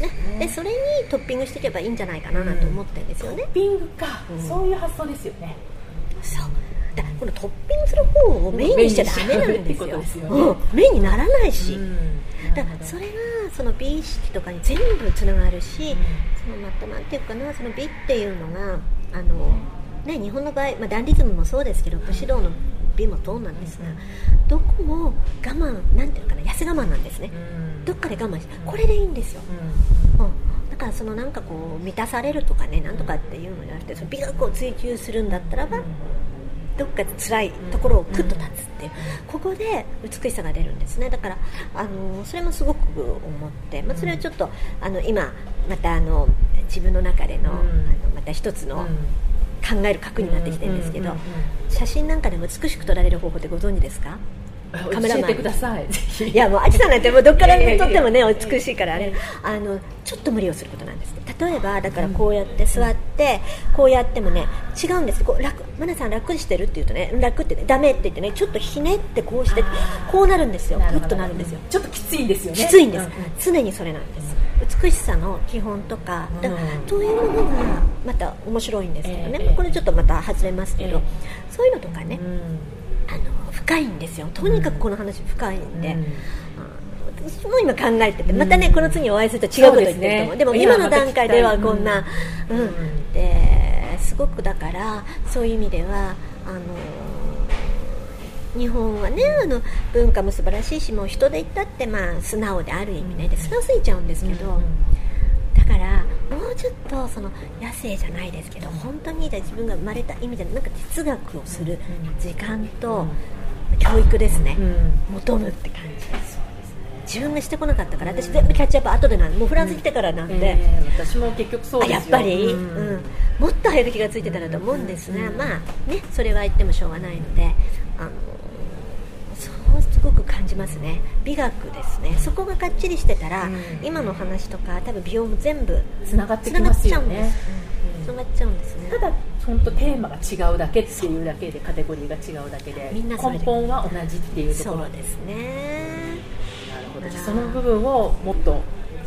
そうね。でそれにトッピングしていけばいいんじゃないかななんて思ってるんですよね、トッピングか、うんそういう発想ですよね。そう。だこのトッピングする方をメインにしちゃダメなんですよ。ねうん、メインにならないし、うん。だからそれがその美意識とかに全部つながるし、そのまたなんていうかなその美っていうのがあの、ね、日本の場合、まあ、ダンディズムもそうですけど武士道の美もそうなんですが、どこも我慢なんていうのかな痩せ我慢なんですね、うん。どっかで我慢してこれでいいんですよ、うん。うん。だからそのなんかこう満たされるとかねなんとかっていうのじゃなくてその美学を追求するんだったらば、どっかで辛いところをクッと立つっていう、ここで美しさが出るんですね。だからあのそれもすごく思って、まあ、それはちょっとあの今またあの自分の中での,、うん。あのまた一つの考える核になってきてるんですけど、写真なんかでも美しく撮られる方法ってご存知ですか？カメラマン。教えてください。いやもうアジさんなんてもうどっから撮ってもね美しいからあれあのちょっと無理をすることなんです例えばだからこうやって座ってこうやってもね違うんですこう楽マナさん楽してるって言うとね楽ってねダメって言ってねちょっとひねってこうしてこうなるんですよ。グッとなるんですよ。ちょっときついんですよね。きついんです、うう常にそれなんです。美しさの基本とかだうんというものがまた面白いんですけどね、これちょっとまた外れますけど、え。そういうのとかね、うんあの深いんですよ。とにかくこの話深いんで、うん。あ私も今考えててまたね、うんこの次お会いすると違うこと言ってると思うでも今の段階ではこんな、うん。ですごくだからそういう意味ではあの日本はねあの文化も素晴らしいしもう人で言ったってまあ素直である意味ね。で素直すぎちゃうんですけど、だからもうちょっとその野生じゃないですけど本当に自分が生まれた意味でなんか哲学をする時間と教育ですね、うん。求むって感じです自分がしてこなかったから私全部キャッチアップ後でなんもうフランス来てからなんで、えー私も結局そうあですよ。やっぱり、ううん。んもっと早く気がついてたらと思うんですが、まあねそれは言ってもしょうがないのであのごく感じますね。美学ですね。そこがかっちりしてたら、うん。今の話とか多分美容も全部つながってきますよね。つながっちゃうんです。ね。ただ本当テーマが違うだけっていうだけでカテゴリーが違うだけでみんな根本は同じっていうところ。ですね。なるほど。その部分をもっと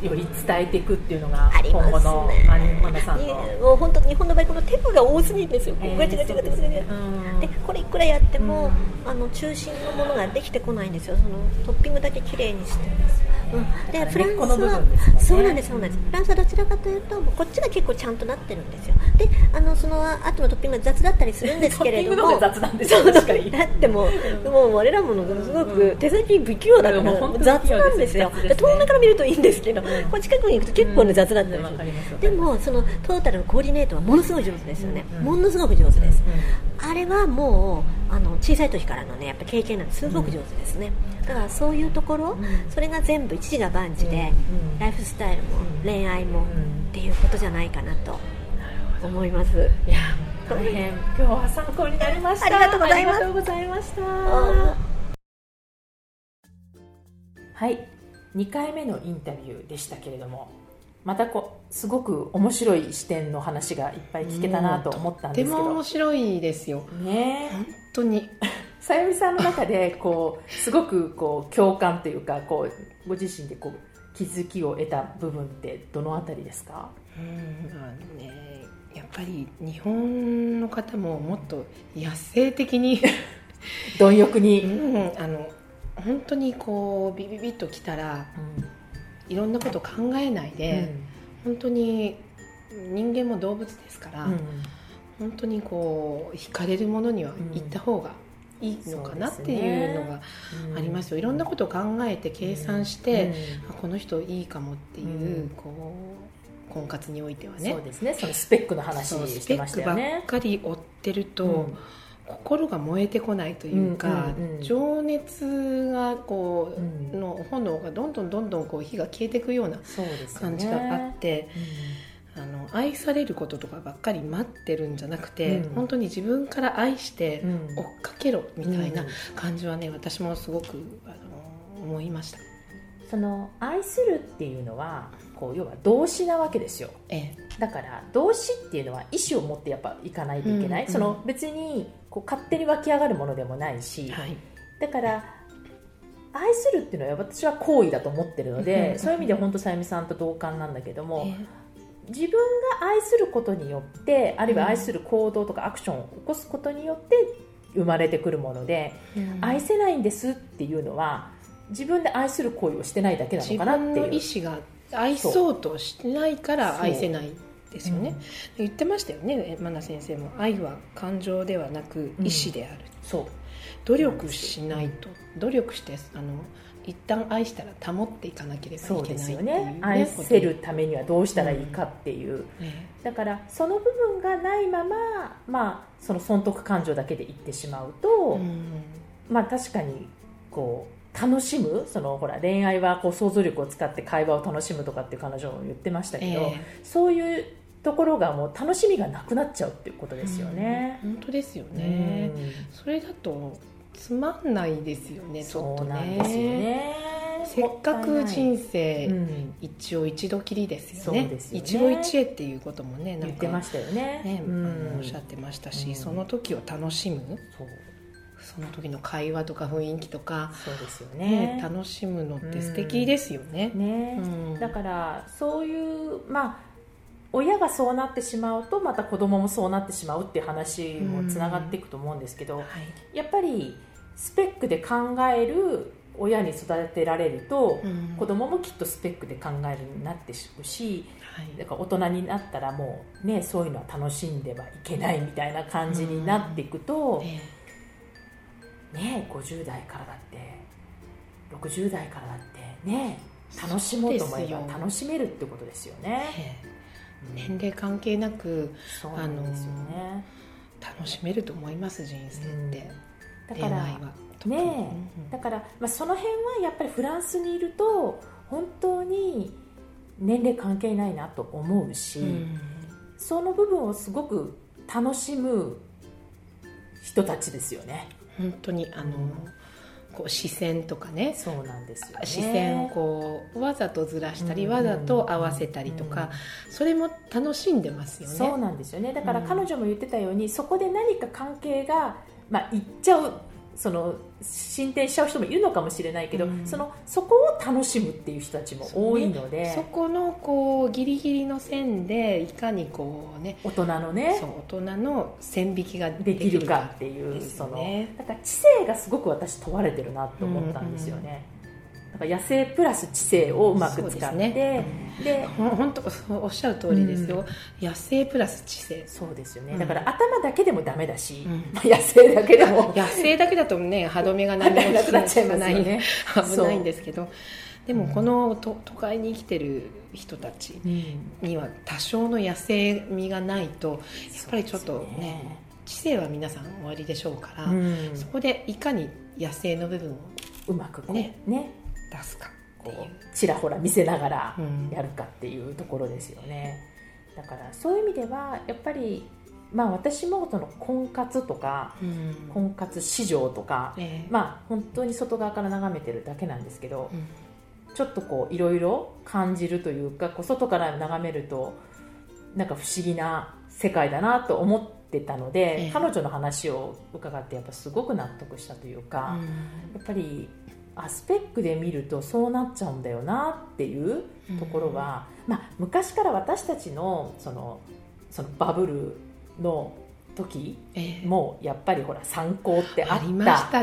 より伝えていくっていうのが今後のねマニマナさんの。もう本当日本の場合このテーマが多すぎるんですよ、えーガチガチガチガチガチそうん。でこれいくらやっても、あの中心のものができてこないんですよ。そのトッピングだけ綺麗にして。ますうん、でフランスは、そうなんですそうなんです。フランスはどちらかというとこっちが結構ちゃんとなってるんですよ。であのその後のトッピングが雑だったりするんですけれども。雑なんですよ確かに。だってもうもう我らものすごく手先不器用だから雑なんですよ。で遠目から見るといいんですけどこう近くに行くと結構ね雑だったりする。でもそのトータルのコーディネートはものすごい上手ですよね。ものすごく上手です。あれはもうあの小さい時からのねやっぱ経験なんですごく上手ですね、だからそういうところ、それが全部一時が万事で、ライフスタイルも恋愛も、っていうことじゃないかなと思います。いや大変。今日は参考になりました。ありがとうございます。ありがとうございました。はい、2回目のインタビューでしたけれども。またこうすごく面白い視点の話がいっぱい聞けたなと思ったんですけど、とても面白いですよ。ね。本当に。さゆみさんの中でこうすごくこう共感というかこうご自身でこう気づきを得た部分ってどのあたりですか？うんまあねやっぱり日本の方ももっと野生的に。貪欲に、うん、あの本当にこうビビビッときたら、うん。いろんなこと考えないで、うん、本当に人間も動物ですから、うん、本当にこう惹かれるものには行った方がいいのかなっていうのがありますよ、いろんなことを考えて計算して、この人いいかもっていう、こう婚活においてはね。そうですね。そのスペックの話してましたよね。スペックばっかり追ってると、心が燃えてこないというか、うんうんうん、情熱がこう、うん、の炎がどんどんどんどんこう火が消えていくような感じがあって、ね、あの愛されることとかばっかり待ってるんじゃなくて、うん、本当に自分から愛して追っかけろみたいな感じはね、私もすごくあの思いました。その愛するっていうのはこう要は動詞なわけですよ、ええ、だから動詞っていうのは意思を持ってやっぱいかないといけない、うんうん、その別にこう勝手に湧き上がるものでもないし、はい、だから愛するっていうのは私は行為だと思ってるので、そういう意味で本当さゆみさんと同感なんだけども、えー、自分が愛することによってあるいは愛する行動とかアクションを起こすことによって生まれてくるもので、うん、愛せないんですっていうのは自分で愛する行為をしてないだけなのかなっていう。自分の意思が愛そうとしてないから愛せないですよね、うん、言ってましたよね。真奈先生も。愛は感情ではなく意思である、うん、そう。努力しないと。努力してあの一旦愛したら保っていかなければいけないですよね。愛せるためにはどうしたらいいかっていう、うん。だからその部分がないまま、まあ、その損得感情だけでいってしまうと、まあ確かにこう楽しむそのほら恋愛はこう想像力を使って会話を楽しむとかって彼女も言ってましたけど、えー、そういうところがもう楽しみがなくなっちゃうっていうことですよね。うん、本当ですよね、うん、それだとつまんないですよねそうなんですよね。せっかく人生、一応一度きりですよね、ね、一期一会っていうこともねなんか言ってましたよね。ね、うん、おっしゃってましたし、その時を楽しむ。その時の会話とか雰囲気とかそうですよね、ね、楽しむのって素敵ですよね。うん、ね、うん、だからそういうまあ親がそうなってしまうとまた子供もそうなってしまうっていう話もつながっていくと思うんですけど、うん。はい、やっぱりスペックで考える親に育てられると、うん、子供もきっとスペックで考えるようになってしまうし、はい、だから大人になったらもうねそういうのは楽しんではいけないみたいな感じになっていくと、うん。ねね50代からだって60代からだってね楽しもうと思えば楽しめるってことですよね。年齢関係なくそうなんですよね。楽しめると思います人生って、うん、だからね、うん、だから、まあ、その辺はやっぱりフランスにいると本当に年齢関係ないなと思うし、うん、その部分をすごく楽しむ人たちですよね。本当にあの、こう視線とかね。そうなんですよ、ね、視線をこうわざとずらしたり、わざと合わせたりとか、それも楽しんでますよね。そうなんですよね。だから彼女も言ってたように、そこで何か関係が、まあ、いっちゃうその進展しちゃう人もいるのかもしれないけど、うん、そのそこを楽しむっていう人たちも多いのでそ、ね,、このこうギリギリの線でいかにこうね大人のね大人の線引きができるかっていう、ね、そのだから知性がすごく私問われてるなと思ったんですよね。うんうんか野生プラス知性をうまく使って、ね、で本当おっしゃる通りですよ、うん、野生プラス知性。そうですよね、だから頭だけでもダメだし、うん、野生だけでも。野生だけだとね歯止めが何もなくなっちゃいますよね。危ないんですけど。でもこの都会に生きてる人たちには多少の野生味がないとやっぱりちょっとね知性は皆さん終わりでしょうから、そこでいかに野生の部分をうまくねね出すかこうちらほら見せながらやるかっていうところですよね、だからそういう意味ではやっぱりまあ私もその婚活とか、うん、婚活市場とか、えー、まあ本当に外側から眺めてるだけなんですけど、うん、ちょっとこういろいろ感じるというかこう外から眺めるとなんか不思議な世界だなと思ってたので、えー、彼女の話を伺ってやっぱすごく納得したというか、うん、やっぱりアスペックで見るとそうなっちゃうんだよなっていうところは、うん、まあ、昔から私たちのそのそのバブルの時もやっぱりほら参考ってあった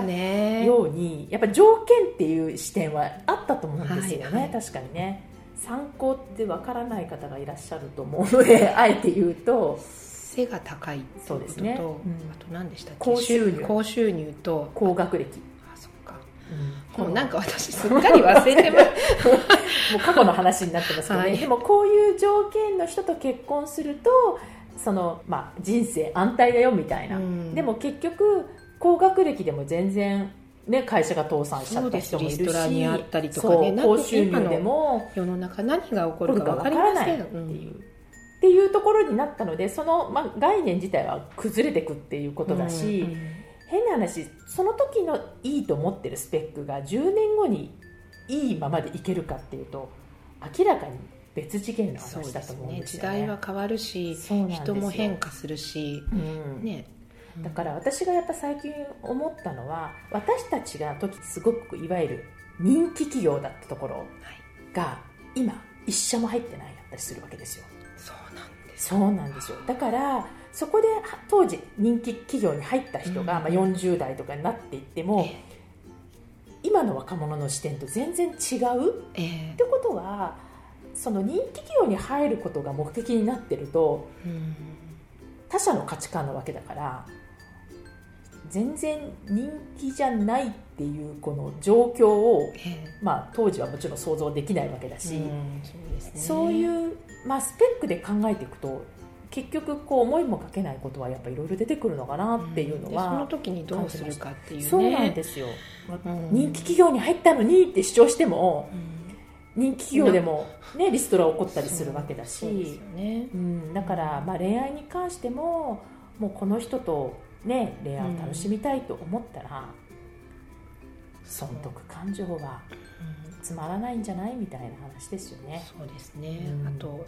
ようにやっぱり条件っていう視点はあったと思うんですよね、はいはい、確かにね。参考ってわからない方がいらっしゃると思うので あえて言うと背が高いそうですね、うん、あと何でしたっけ？高収入。高収入と。高学歴もうなんか私すっかり忘れてます もう過去の話になってますけどね、はい、でもこういう条件の人と結婚するとその、まあ、人生安泰だよみたいな、うん、でも結局高学歴でも全然ね、会社が倒産しちゃった人もいるしリストラにあったりとかね高収入でも世の中何が起こるか分かりませんっていう、っていうところになったのでその、まあ、概念自体は崩れていくっていうことだし、うんうん変な話その時のいいと思ってるスペックが10年後にいいままでいけるかっていうと明らかに別次元の話だと思うんですよね、ね、時代は変わるし人も変化するし、うん、ね。だから私がやっぱ最近思ったのは私たちが時すごくいわゆる人気企業だったところが今一社も入ってないだったりするわけですよ。そうなんです。そうなんですよ。だからそこで当時人気企業に入った人が、まあ、40代とかになっていっても、今の若者の視点と全然違う、えー、ってことはその人気企業に入ることが目的になってると、うん、他者の価値観なわけだから全然人気じゃないっていうこの状況を、えー、まあ、当時はもちろん想像できないわけだし、うんそうね、そういう、まあ、スペックで考えていくと結局こう思いもかけないことはやっぱいろいろ出てくるのかなっていうのは、うん、その時にどうするかっていう、ね、そうなんですよ、うん、人気企業に入ったのにって主張しても、うん、人気企業でも、ね、リストラ起こったりするわけだし、ね、うん、だから、まあ、恋愛に関してももうこの人と、ね、恋愛を楽しみたいと思ったら、損得感情はつまらないんじゃない？みたいな話ですよね。そうですね、あと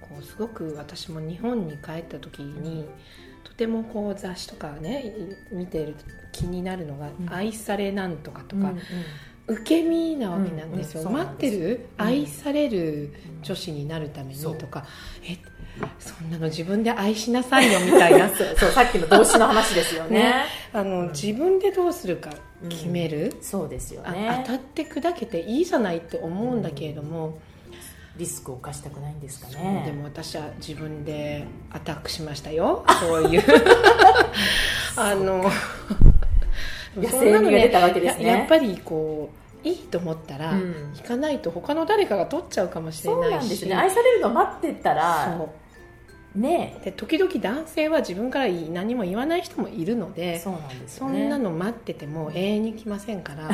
こうすごく私も日本に帰った時にとてもこう雑誌とかね見てる気になるのが「愛されなんとか」とか、受け身なわけなんですよ、うんうん、待ってる、うん、愛される女子になるためにとか、う。ん、えそんなの自分で愛しなさいよみたいな。そうさっきの動詞の話ですよね。ね、あの自分でどうするか決める、そうですよね。当たって砕けていいじゃないって思うんだけれども、リスクを冒したくないんですかね。でも私は自分でアタックしましたよ。そういう。あの 野生味が出たわけですね、やっぱりこういいと思ったら、うん、行かないと他の誰かが取っちゃうかもしれないし。そうなんですね。愛されるの待ってたらね。で時々男性は自分から何も言わない人もいるのでそうなんです、ね、そんなの待ってても永遠に来ませんから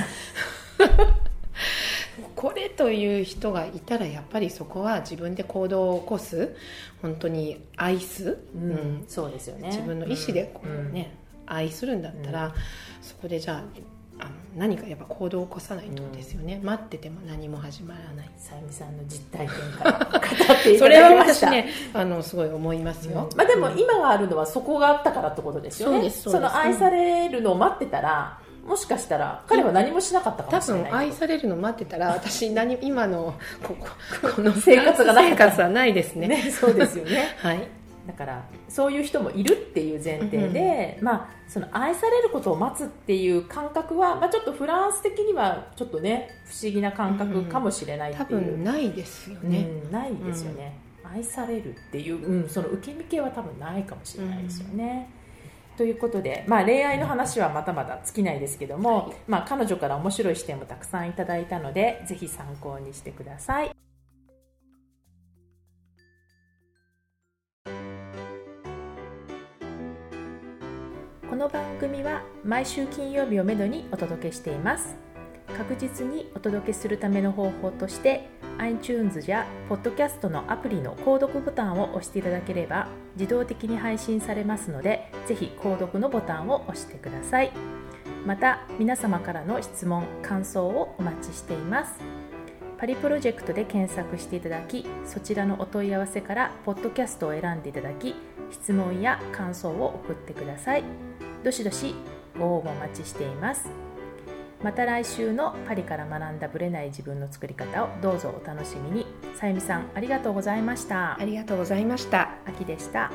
これという人がいたらやっぱりそこは自分で行動を起こす本当に愛す、うん、うん、そうですよね。自分の意思でこうね、うん、愛するんだったら、そこでじゃああの何かやっぱ行動を起こさないとですよね、うん、待ってても何も始まらない。さゆみさんの実体験から語っていそれは私ねあのすごい思いますよ、うん、まあ、でも今があるのはそこがあったからってことですよね。その愛されるのを待ってたらもしかしたら彼は何もしなかったかもしれない多分愛されるの待ってたら私 何今のこここの生活がない。生活はないですね。ね そうですよね。はい。だからそういう人もいるっていう前提で、うん、まあ、その愛されることを待つっていう感覚は、まあ、ちょっとフランス的にはちょっとね不思議な感覚かもしれないっていう、うん、多分ないですよね、うん、ないですよね、愛されるっていう、うん、その受け身系は多分ないかもしれないですよね、ということで、まあ、恋愛の話はまだまだ尽きないですけども、はい、まあ、彼女から面白い視点もたくさんいただいたのでぜひ参考にしてください。この番組は毎週金曜日をめどにお届けしています確実にお届けするための方法として iTunes や Podcast のアプリの購読ボタンを押していただければ自動的に配信されますのでぜひ購読のボタンを押してください。また皆様からの質問感想をお待ちしています。パリプロジェクトで検索していただきそちらのお問い合わせからポッドキャストを選んでいただき質問や感想を送ってください。どしどしご応募お待ちしています。また来週のパリから学んだブレない自分の作り方をどうぞお楽しみに。さゆみさんありがとうございました。ありがとうございました。秋でした